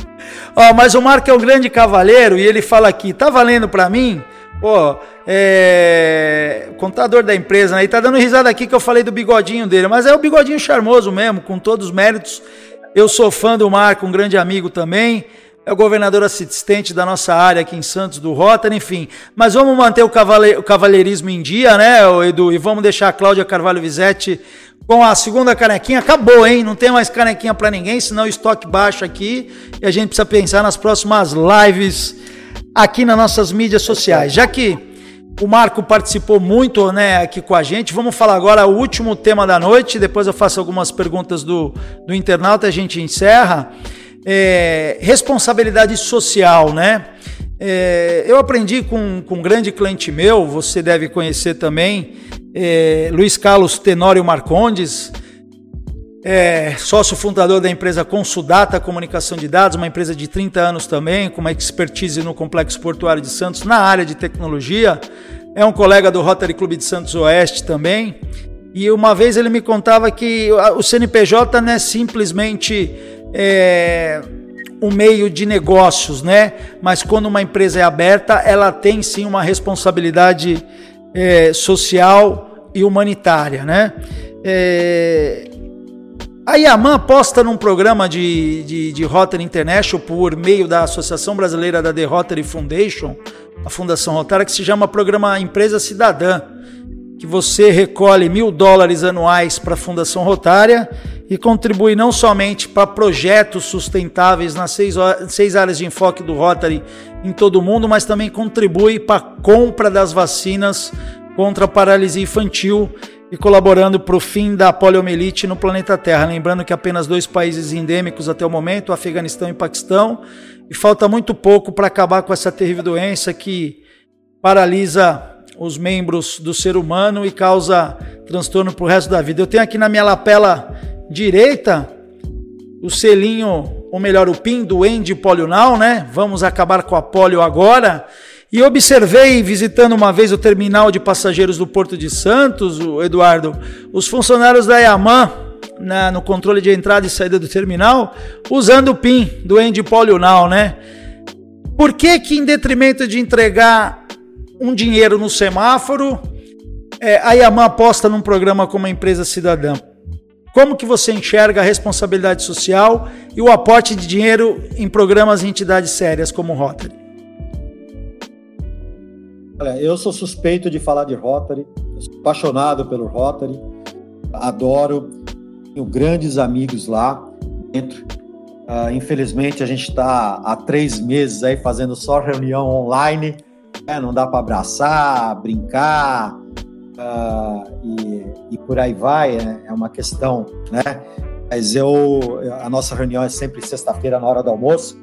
Ó, mas o Marco é um grande cavaleiro e ele fala aqui, tá valendo para mim? Pô, é... contador da empresa, né? E tá dando risada aqui que eu falei do bigodinho dele, mas é o bigodinho charmoso mesmo, com todos os méritos. Eu sou fã do Marco, um grande amigo também. É o governador assistente da nossa área aqui em Santos, do Rotary, enfim. Mas vamos manter o, cavale... o cavalheirismo em dia, né, Edu? E vamos deixar a Cláudia Carvalho Vizetti com a segunda canequinha. Acabou, hein? Não tem mais canequinha para ninguém, senão o estoque baixa aqui. E a gente precisa pensar nas próximas lives aqui nas nossas mídias sociais. Já que o Marco participou muito né, aqui com a gente, vamos falar agora o último tema da noite, depois eu faço algumas perguntas do, do internauta e a gente encerra. É, responsabilidade social, né? É, eu aprendi com, com um grande cliente meu, você deve conhecer também, é, Luiz Carlos Tenório Marcondes, é sócio fundador da empresa Consudata Comunicação de Dados, uma empresa de 30 anos também, com uma expertise no Complexo Portuário de Santos na área de tecnologia. É um colega do Rotary Clube de Santos Oeste também. E uma vez ele me contava que o CNPJ não é simplesmente é, um meio de negócios, né? Mas quando uma empresa é aberta, ela tem sim uma responsabilidade é, social e humanitária, né? É, a Yaman aposta num programa de, de, de Rotary International por meio da Associação Brasileira da The Rotary Foundation, a Fundação Rotary, que se chama Programa Empresa Cidadã. que você recolhe mil dólares anuais para a Fundação Rotária e contribui não somente para projetos sustentáveis nas seis, seis áreas de enfoque do Rotary em todo o mundo, mas também contribui para a compra das vacinas contra a paralisia infantil e colaborando para o fim da poliomielite no planeta Terra. Lembrando que apenas dois países endêmicos até o momento, Afeganistão e Paquistão, e falta muito pouco para acabar com essa terrível doença que paralisa os membros do ser humano e causa transtorno para o resto da vida. Eu tenho aqui na minha lapela direita o selinho, ou melhor, o PIN do End Polio Now, né? Vamos acabar com a polio agora. E observei, visitando uma vez o terminal de passageiros do Porto de Santos, o Eduardo, os funcionários da Yaman, na, no controle de entrada e saída do terminal, usando o PIN do End Polio Now, né? Por que que em detrimento de entregar um dinheiro no semáforo, é, a Yaman aposta num programa como a empresa cidadã? Como que você enxerga a responsabilidade social e o aporte de dinheiro em programas e entidades sérias como o Rotary? Olha, eu sou suspeito de falar de Rotary, sou apaixonado pelo Rotary, adoro, tenho grandes amigos lá dentro. Uh, infelizmente, a gente está há três meses aí fazendo só reunião online, né? não dá para abraçar, brincar uh, e, e, por aí vai, é, é uma questão, né? Mas eu, a nossa reunião é sempre sexta-feira na hora do almoço.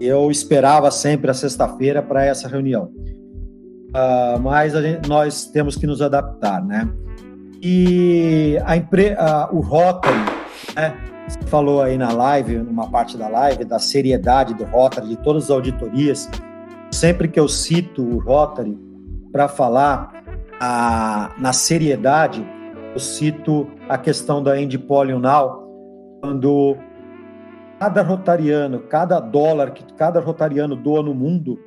Eu esperava sempre a sexta-feira para essa reunião uh, mas gente, nós temos que nos adaptar, né? E a empre, uh, o Rotary, né? Você falou aí na live, numa parte da live, da seriedade do Rotary, de todas as auditorias. Sempre que eu cito o Rotary para falar a, na seriedade, eu cito a questão da Endpolio Now, quando cada rotariano, cada dólar que cada rotariano doa no mundo,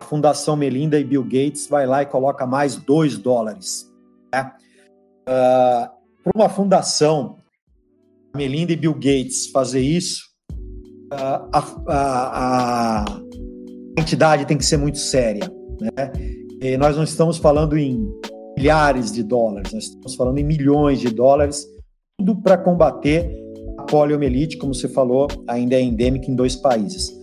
Fundação Melinda e Bill Gates vai lá e coloca mais 2 dólares. Né? Uh, Para uma fundação, Melinda e Bill Gates fazer isso, uh, a, a, a, entidade tem que ser muito séria. Né? E nós não estamos falando em milhares de dólares, nós estamos falando em milhões de dólares, tudo para combater a poliomielite, como você falou, ainda é endêmica em dois países.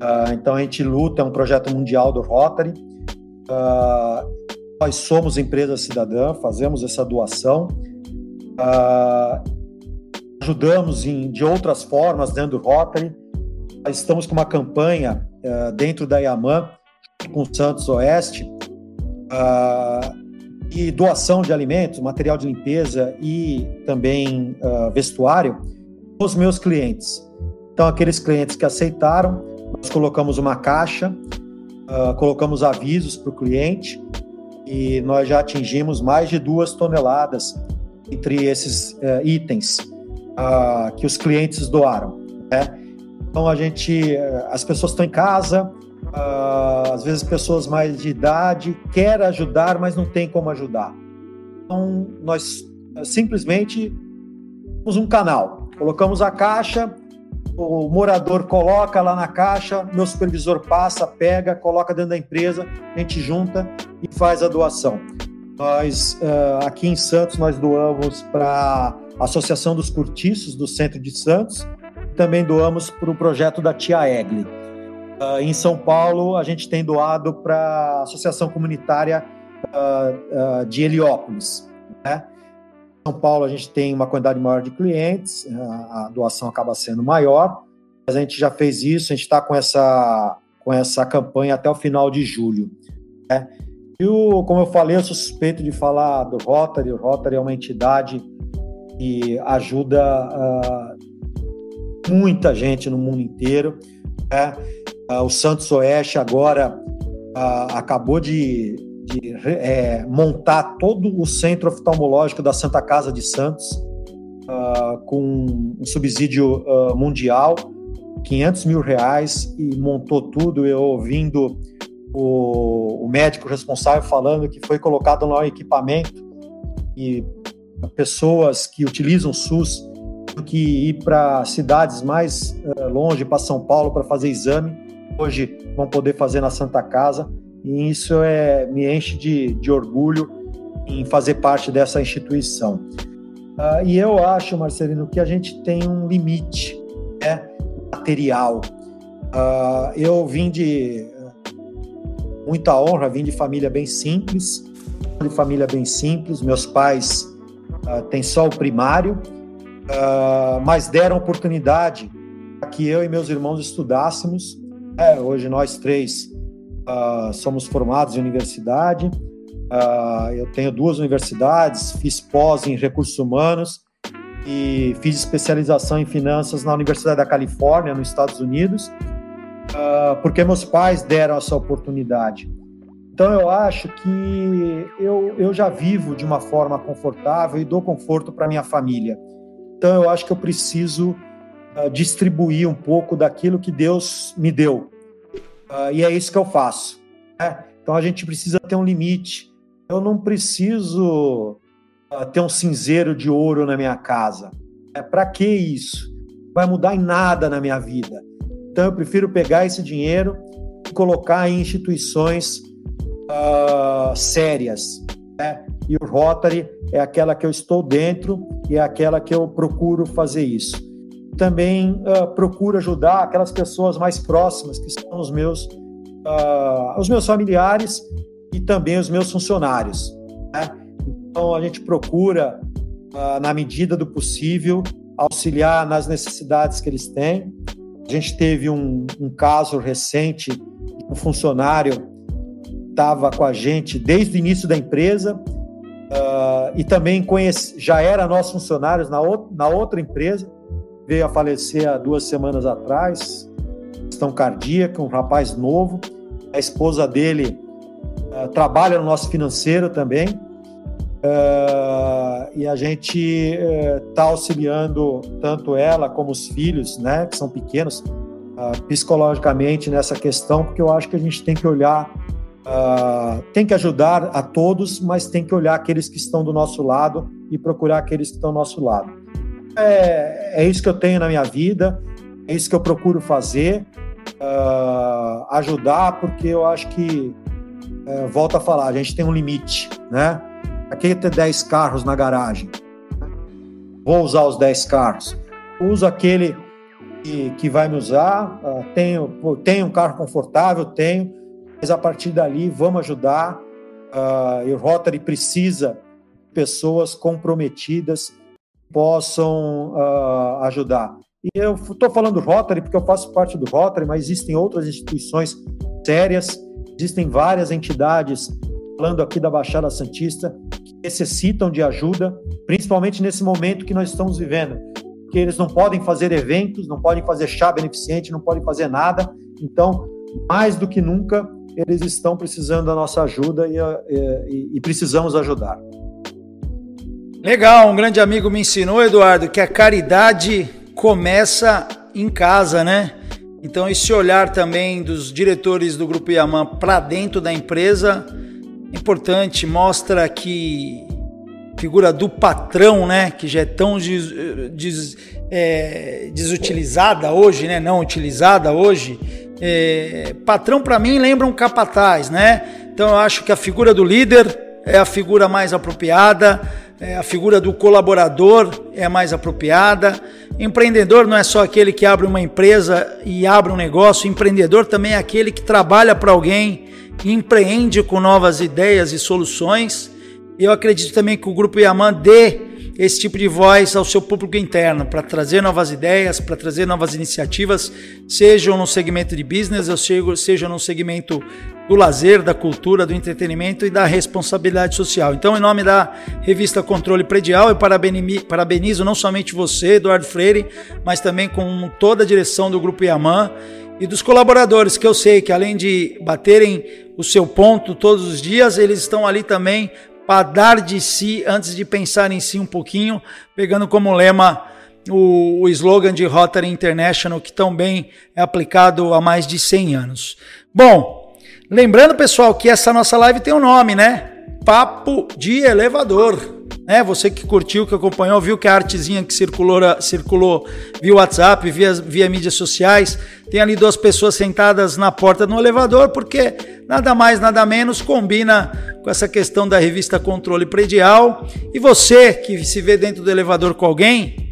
Uh, então a gente luta, é um projeto mundial do Rotary. Uh, nós somos empresa cidadã, fazemos essa doação. Uh, ajudamos em, de outras formas dentro do Rotary. Nós estamos com uma campanha dentro da Yaman, com Santos Oeste, e doação de alimentos, material de limpeza e também vestuário os meus clientes. Então, aqueles clientes que aceitaram, nós colocamos uma caixa, uh, colocamos avisos para o cliente e nós já atingimos mais de duas toneladas entre esses uh, itens uh, que os clientes doaram. Né? Então a gente, eh, as pessoas estão em casa, às vezes pessoas mais de idade querem ajudar, mas não tem como ajudar. Então nós simplesmente temos um canal, colocamos a caixa, o morador coloca lá na caixa, meu supervisor passa, pega, coloca dentro da empresa, a gente junta e faz a doação. Nós, uh, aqui em Santos, nós doamos para a Associação dos Cortiços do Centro de Santos, também doamos para o projeto da Tia Egli. Uh, em São Paulo, a gente tem doado para a Associação Comunitária uh, de Heliópolis. Né? São Paulo a gente tem uma quantidade maior de clientes, a doação acaba sendo maior, mas a gente já fez isso, a gente está com essa, com essa campanha até o final de julho. Né? E o, como eu falei, eu suspeito de falar do Rotary, o Rotary é uma entidade que ajuda uh, muita gente no mundo inteiro. Né? Uh, o Santos Oeste agora uh, acabou de de é, montar todo o centro oftalmológico da Santa Casa de Santos, uh, com um subsídio uh, mundial, 500 mil reais, e montou tudo. Eu ouvindo o, o médico responsável falando que foi colocado lá um equipamento e pessoas que utilizam o SUS que ir para cidades mais uh, longe, para São Paulo, para fazer exame, hoje vão poder fazer na Santa Casa. E isso é, me enche de, de orgulho em fazer parte dessa instituição. Uh, e eu acho, Marcelino, que a gente tem um limite né, material. Uh, eu vim de muita honra, vim de família bem simples, de família bem simples. Meus pais uh, têm só o primário, mas deram oportunidade que eu e meus irmãos estudássemos. É, hoje nós três uh, somos formados em universidade. eu tenho duas universidades, fiz pós em recursos humanos e fiz especialização em finanças na Universidade da Califórnia, nos Estados Unidos, porque meus pais deram essa oportunidade. Então eu acho que eu, eu já vivo de uma forma confortável e dou conforto para minha família. Então eu acho que eu preciso uh, distribuir um pouco daquilo que Deus me deu. Uh, e é isso que eu faço. Né? Então a gente precisa ter um limite. Eu não preciso uh, ter um cinzeiro de ouro na minha casa. É para que isso? Vai mudar em nada na minha vida. Então eu prefiro pegar esse dinheiro e colocar em instituições uh, sérias. Né? E o Rotary é aquela que eu estou dentro e é aquela que eu procuro fazer isso. Também uh, procuro ajudar aquelas pessoas mais próximas, que são os meus, uh, os meus familiares e também os meus funcionários. Né? Então, a gente procura, na medida do possível, auxiliar nas necessidades que eles têm. A gente teve um, um caso recente um funcionário estava com a gente desde o início da empresa uh, e também conhece, já era nosso funcionário na, na outra empresa, veio a falecer há duas semanas atrás, questão cardíaca, um rapaz novo, a esposa dele uh, trabalha no nosso financeiro também, uh, e a gente está auxiliando tanto ela como os filhos, né, que são pequenos, psicologicamente nessa questão, porque eu acho que a gente tem que olhar Uh, tem que ajudar a todos, mas tem que olhar aqueles que estão do nosso lado e procurar aqueles que estão do nosso lado. É, é isso que eu tenho na minha vida, é isso que eu procuro fazer, uh, ajudar, porque eu acho que, uh, volto a falar, a gente tem um limite, né? Aqui ter 10 carros na garagem. Vou usar os 10 carros. Uso aquele que, que vai me usar, uh, tenho, tenho um carro confortável, tenho, mas a partir dali vamos ajudar. Uh, e o Rotary precisa de pessoas comprometidas possam uh, ajudar. E eu estou falando do Rotary porque eu faço parte do Rotary, mas existem outras instituições sérias, existem várias entidades, falando aqui da Baixada Santista, que necessitam de ajuda, principalmente nesse momento que nós estamos vivendo, porque eles não podem fazer eventos, não podem fazer chá beneficente, não podem fazer nada. Então, mais do que nunca, eles estão precisando da nossa ajuda e, e, e precisamos ajudar. Legal, um grande amigo me ensinou, Eduardo, que a caridade começa em casa, né? Então, esse olhar também dos diretores do Grupo Yaman para dentro da empresa é importante, mostra que figura do patrão, né, que já é tão des, des, é, desutilizada hoje, né, não utilizada hoje, é, patrão para mim lembra um capataz, né? Então eu acho que a figura do líder é a figura mais apropriada, é a figura do colaborador é mais apropriada. Empreendedor não é só aquele que abre uma empresa e abre um negócio, empreendedor também é aquele que trabalha para alguém, empreende com novas ideias e soluções. Eu acredito também que o Grupo Yaman dê esse tipo de voz ao seu público interno, para trazer novas ideias, para trazer novas iniciativas, sejam no segmento de business, ou seja no segmento do lazer, da cultura, do entretenimento e da responsabilidade social. Então, em nome da revista Controle Predial, eu parabenizo não somente você, Eduardo Freire, mas também com toda a direção do Grupo Yaman e dos colaboradores, que eu sei que além de baterem o seu ponto todos os dias, eles estão ali também para dar de si antes de pensar em si um pouquinho, pegando como lema o, o slogan de Rotary International, que também é aplicado há mais de 100 anos. Bom, lembrando pessoal que essa nossa live tem um nome, né? Papo de Elevador. Né? Você que curtiu, que acompanhou, viu que a artezinha que circulou, circulou via WhatsApp, via, via mídias sociais, tem ali duas pessoas sentadas na porta do elevador, porque nada mais, nada menos, combina com essa questão da revista Controle Predial. E você que se vê dentro do elevador com alguém,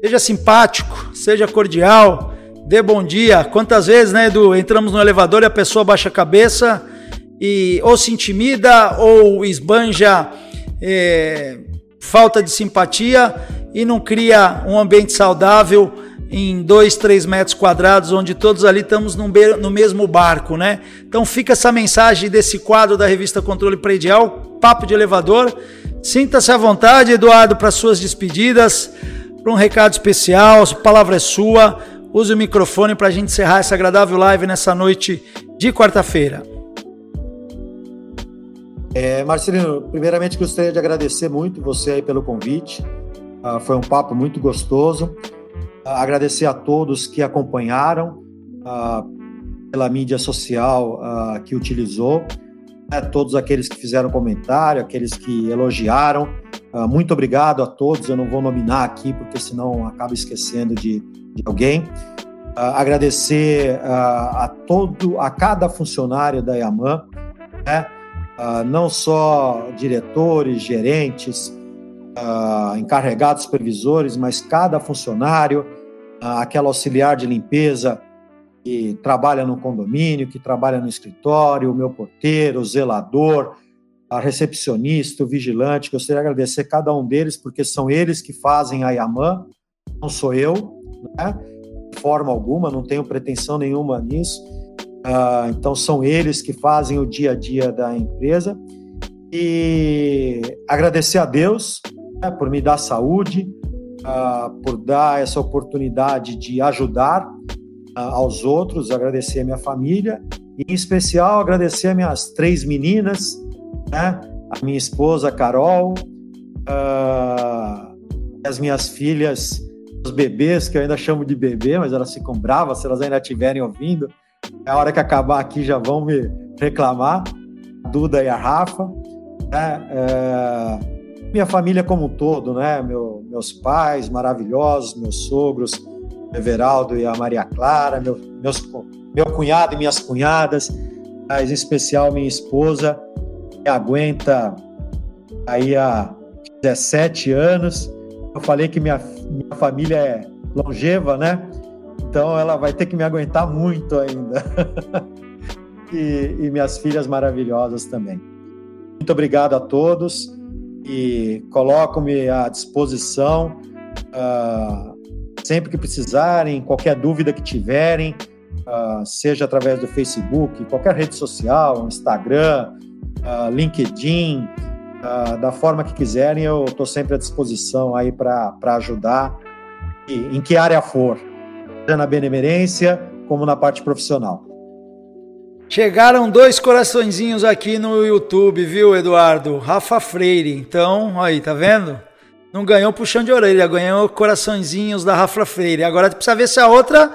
seja simpático, seja cordial, dê bom dia. Quantas vezes, né, Edu, entramos no elevador e a pessoa baixa a cabeça e ou se intimida ou esbanja é, falta de simpatia e não cria um ambiente saudável em dois, três metros quadrados, onde todos ali estamos no mesmo barco, né? Então fica essa mensagem desse quadro da revista Controle Predial, Papo de Elevador. Sinta-se à vontade, Eduardo, para suas despedidas, para um recado especial, a palavra é sua. Use o microfone para a gente encerrar essa agradável live nessa noite de quarta-feira. É, Marcelino, primeiramente gostaria de agradecer muito você aí pelo convite. Uh, foi um papo muito gostoso. Uh, agradecer a todos que acompanharam uh, pela mídia social que utilizou, né, todos aqueles que fizeram comentário, aqueles que elogiaram. muito obrigado a todos. Eu não vou nominar aqui porque senão acabo esquecendo de, de alguém. agradecer a todo, a cada funcionário da Yaman, né? Uh, não só diretores, gerentes, uh, encarregados supervisores, mas cada funcionário, uh, aquela auxiliar de limpeza que trabalha no condomínio, que trabalha no escritório, o meu porteiro, o zelador, a recepcionista, o vigilante, gostaria de agradecer cada um deles, porque são eles que fazem a Yaman, não sou eu, né? de forma alguma, não tenho pretensão nenhuma nisso. Uh, então, são eles que fazem o dia a dia da empresa. E agradecer a Deus né, por me dar saúde, uh, por dar essa oportunidade de ajudar uh, aos outros, agradecer a minha família, e em especial agradecer a minhas três meninas, né, a minha esposa Carol, as minhas filhas, os bebês, que eu ainda chamo de bebê, mas elas ficam bravas se elas ainda estiverem ouvindo. É a hora que acabar aqui já vão me reclamar, a Duda e a Rafa. Né? É, minha família como um todo, né? Meu, meus pais maravilhosos, meus sogros, Everaldo e a Maria Clara, meu, meus, meu cunhado e minhas cunhadas, mas em especial minha esposa, que aguenta aí há 17 anos. Eu falei que minha, minha família é longeva, né? Então ela vai ter que me aguentar muito ainda. e, e, minhas filhas maravilhosas também. Muito obrigado a todos e coloco-me à disposição uh, sempre que precisarem, qualquer dúvida que tiverem, uh, seja através do Facebook, qualquer rede social, Instagram, uh, LinkedIn, da forma que quiserem, eu estou sempre à disposição aí para ajudar, e, em que área for na benemerência como na parte profissional. Chegaram dois coraçõezinhos aqui no YouTube, viu, Eduardo? Rafa Freire. Então, aí, tá vendo? Não ganhou puxão de orelha, ganhou coraçõezinhos da Rafa Freire. Agora precisa ver se a outra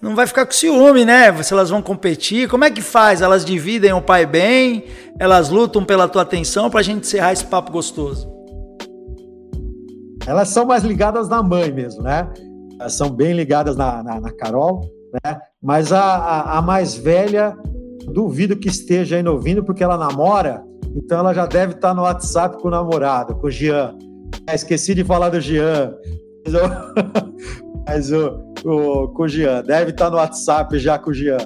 não vai ficar com ciúme, né? Se elas vão competir, como é que faz? Elas dividem o pai bem? Elas lutam pela tua atenção pra gente encerrar esse papo gostoso? Elas são mais ligadas na mãe mesmo, né? São bem ligadas na, na, na Carol, né? Mas a, a, a, mais velha, duvido que esteja ainda ouvindo, porque ela namora, então ela já deve estar no WhatsApp com o namorado, com o Jean. É, esqueci de falar do Jean. Mas o, o, com o Jean, deve estar no WhatsApp já com o Jean.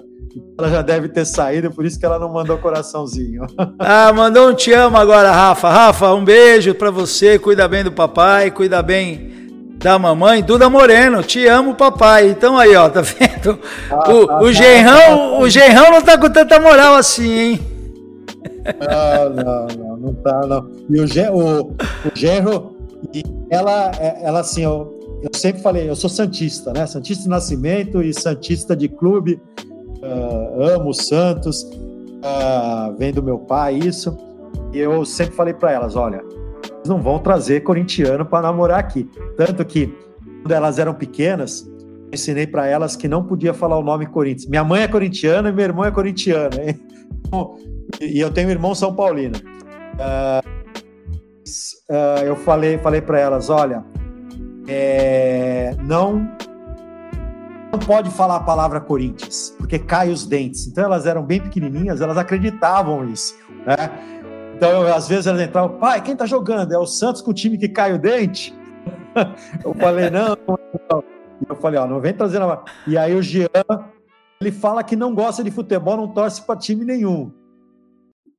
Ela já deve ter saído, por isso que ela não mandou coraçãozinho. Ah, mandou um te amo agora, Rafa. Rafa, um beijo para você. Cuida bem do papai, cuida bem da mamãe, Duda Moreno, te amo, papai. Então aí, ó, tá vendo? Ah, o, tá, o, genrão, tá, o genrão não tá com tanta moral assim, hein? Não, não, não, não tá, não. E o, gen, o, o genro, ela, é, ela assim, eu, eu sempre falei, eu sou santista, né? Santista de nascimento e santista de clube. Uh, amo o Santos, uh, vem do meu pai isso. E eu sempre falei para elas, olha, não vão trazer corintiano para namorar aqui. Tanto que, quando elas eram pequenas, ensinei para elas que não podia falar o nome Corinthians. Minha mãe é corintiana e meu irmão é corintiano. Hein? E eu tenho um irmão São Paulino. Uh, eu falei, falei para elas: olha, é, não não pode falar a palavra Corinthians, porque cai os dentes. Então elas eram bem pequenininhas, elas acreditavam isso, né? Então, eu, às vezes elas entravam, pai, quem tá jogando? É o Santos com o time que cai o dente? eu falei, não, não. Eu falei, ó, não vem trazendo. E aí o Jean, ele fala que não gosta de futebol, não torce para time nenhum.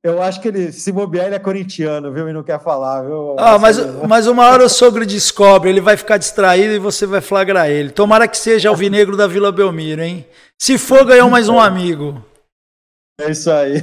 Eu acho que ele, se bobear, ele é corintiano, viu? E não quer falar, viu? Ah, mas, mas uma hora o sogro descobre, ele vai ficar distraído e você vai flagrar ele. Tomara que seja o vinegro da Vila Belmiro, hein? Se for, ganhou mais um amigo. É isso aí.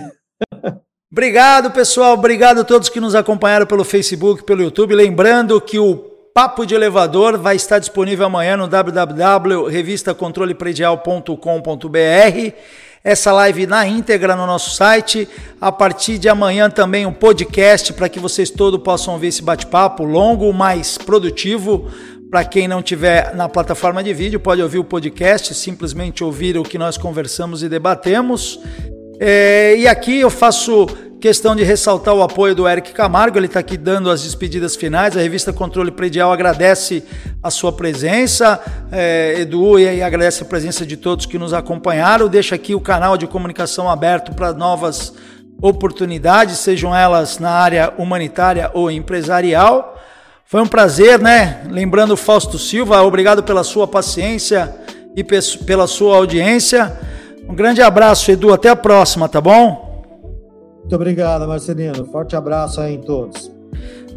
Obrigado, pessoal. Obrigado a todos que nos acompanharam pelo Facebook, pelo YouTube. Lembrando que o Papo de Elevador vai estar disponível amanhã no www.revistacontrolepredial.com.br essa live na íntegra no nosso site. A partir de amanhã também um podcast para que vocês todos possam ver esse bate-papo longo, mais produtivo. Para quem não tiver na plataforma de vídeo, pode ouvir o podcast, simplesmente ouvir o que nós conversamos e debatemos. É, e aqui eu faço Questão de ressaltar o apoio do Eric Camargo, ele está aqui dando as despedidas finais. A revista Controle Predial agradece a sua presença, é, Edu, e agradece a presença de todos que nos acompanharam. Deixa aqui o canal de comunicação aberto para novas oportunidades, sejam elas na área humanitária ou empresarial. Foi um prazer, né? Lembrando Fausto Silva, obrigado pela sua paciência e pela sua audiência. Um grande abraço, Edu. Até a próxima, tá bom? Muito obrigado, Marcelino. Forte abraço aí em todos.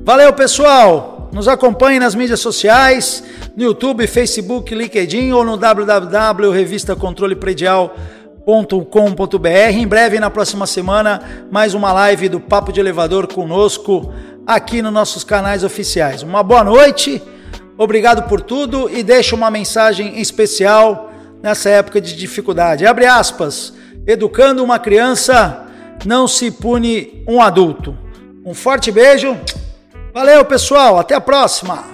Valeu, pessoal. Nos acompanhe nas mídias sociais, no YouTube, Facebook, LinkedIn ou no www.revistacontrolepredial.com.br. Em breve, na próxima semana, mais uma live do Papo de Elevador conosco aqui nos nossos canais oficiais. Uma boa noite, obrigado por tudo e deixo uma mensagem especial nessa época de dificuldade. Abre aspas. Educando uma criança não se pune um adulto. Um forte beijo. Valeu, pessoal. Até a próxima.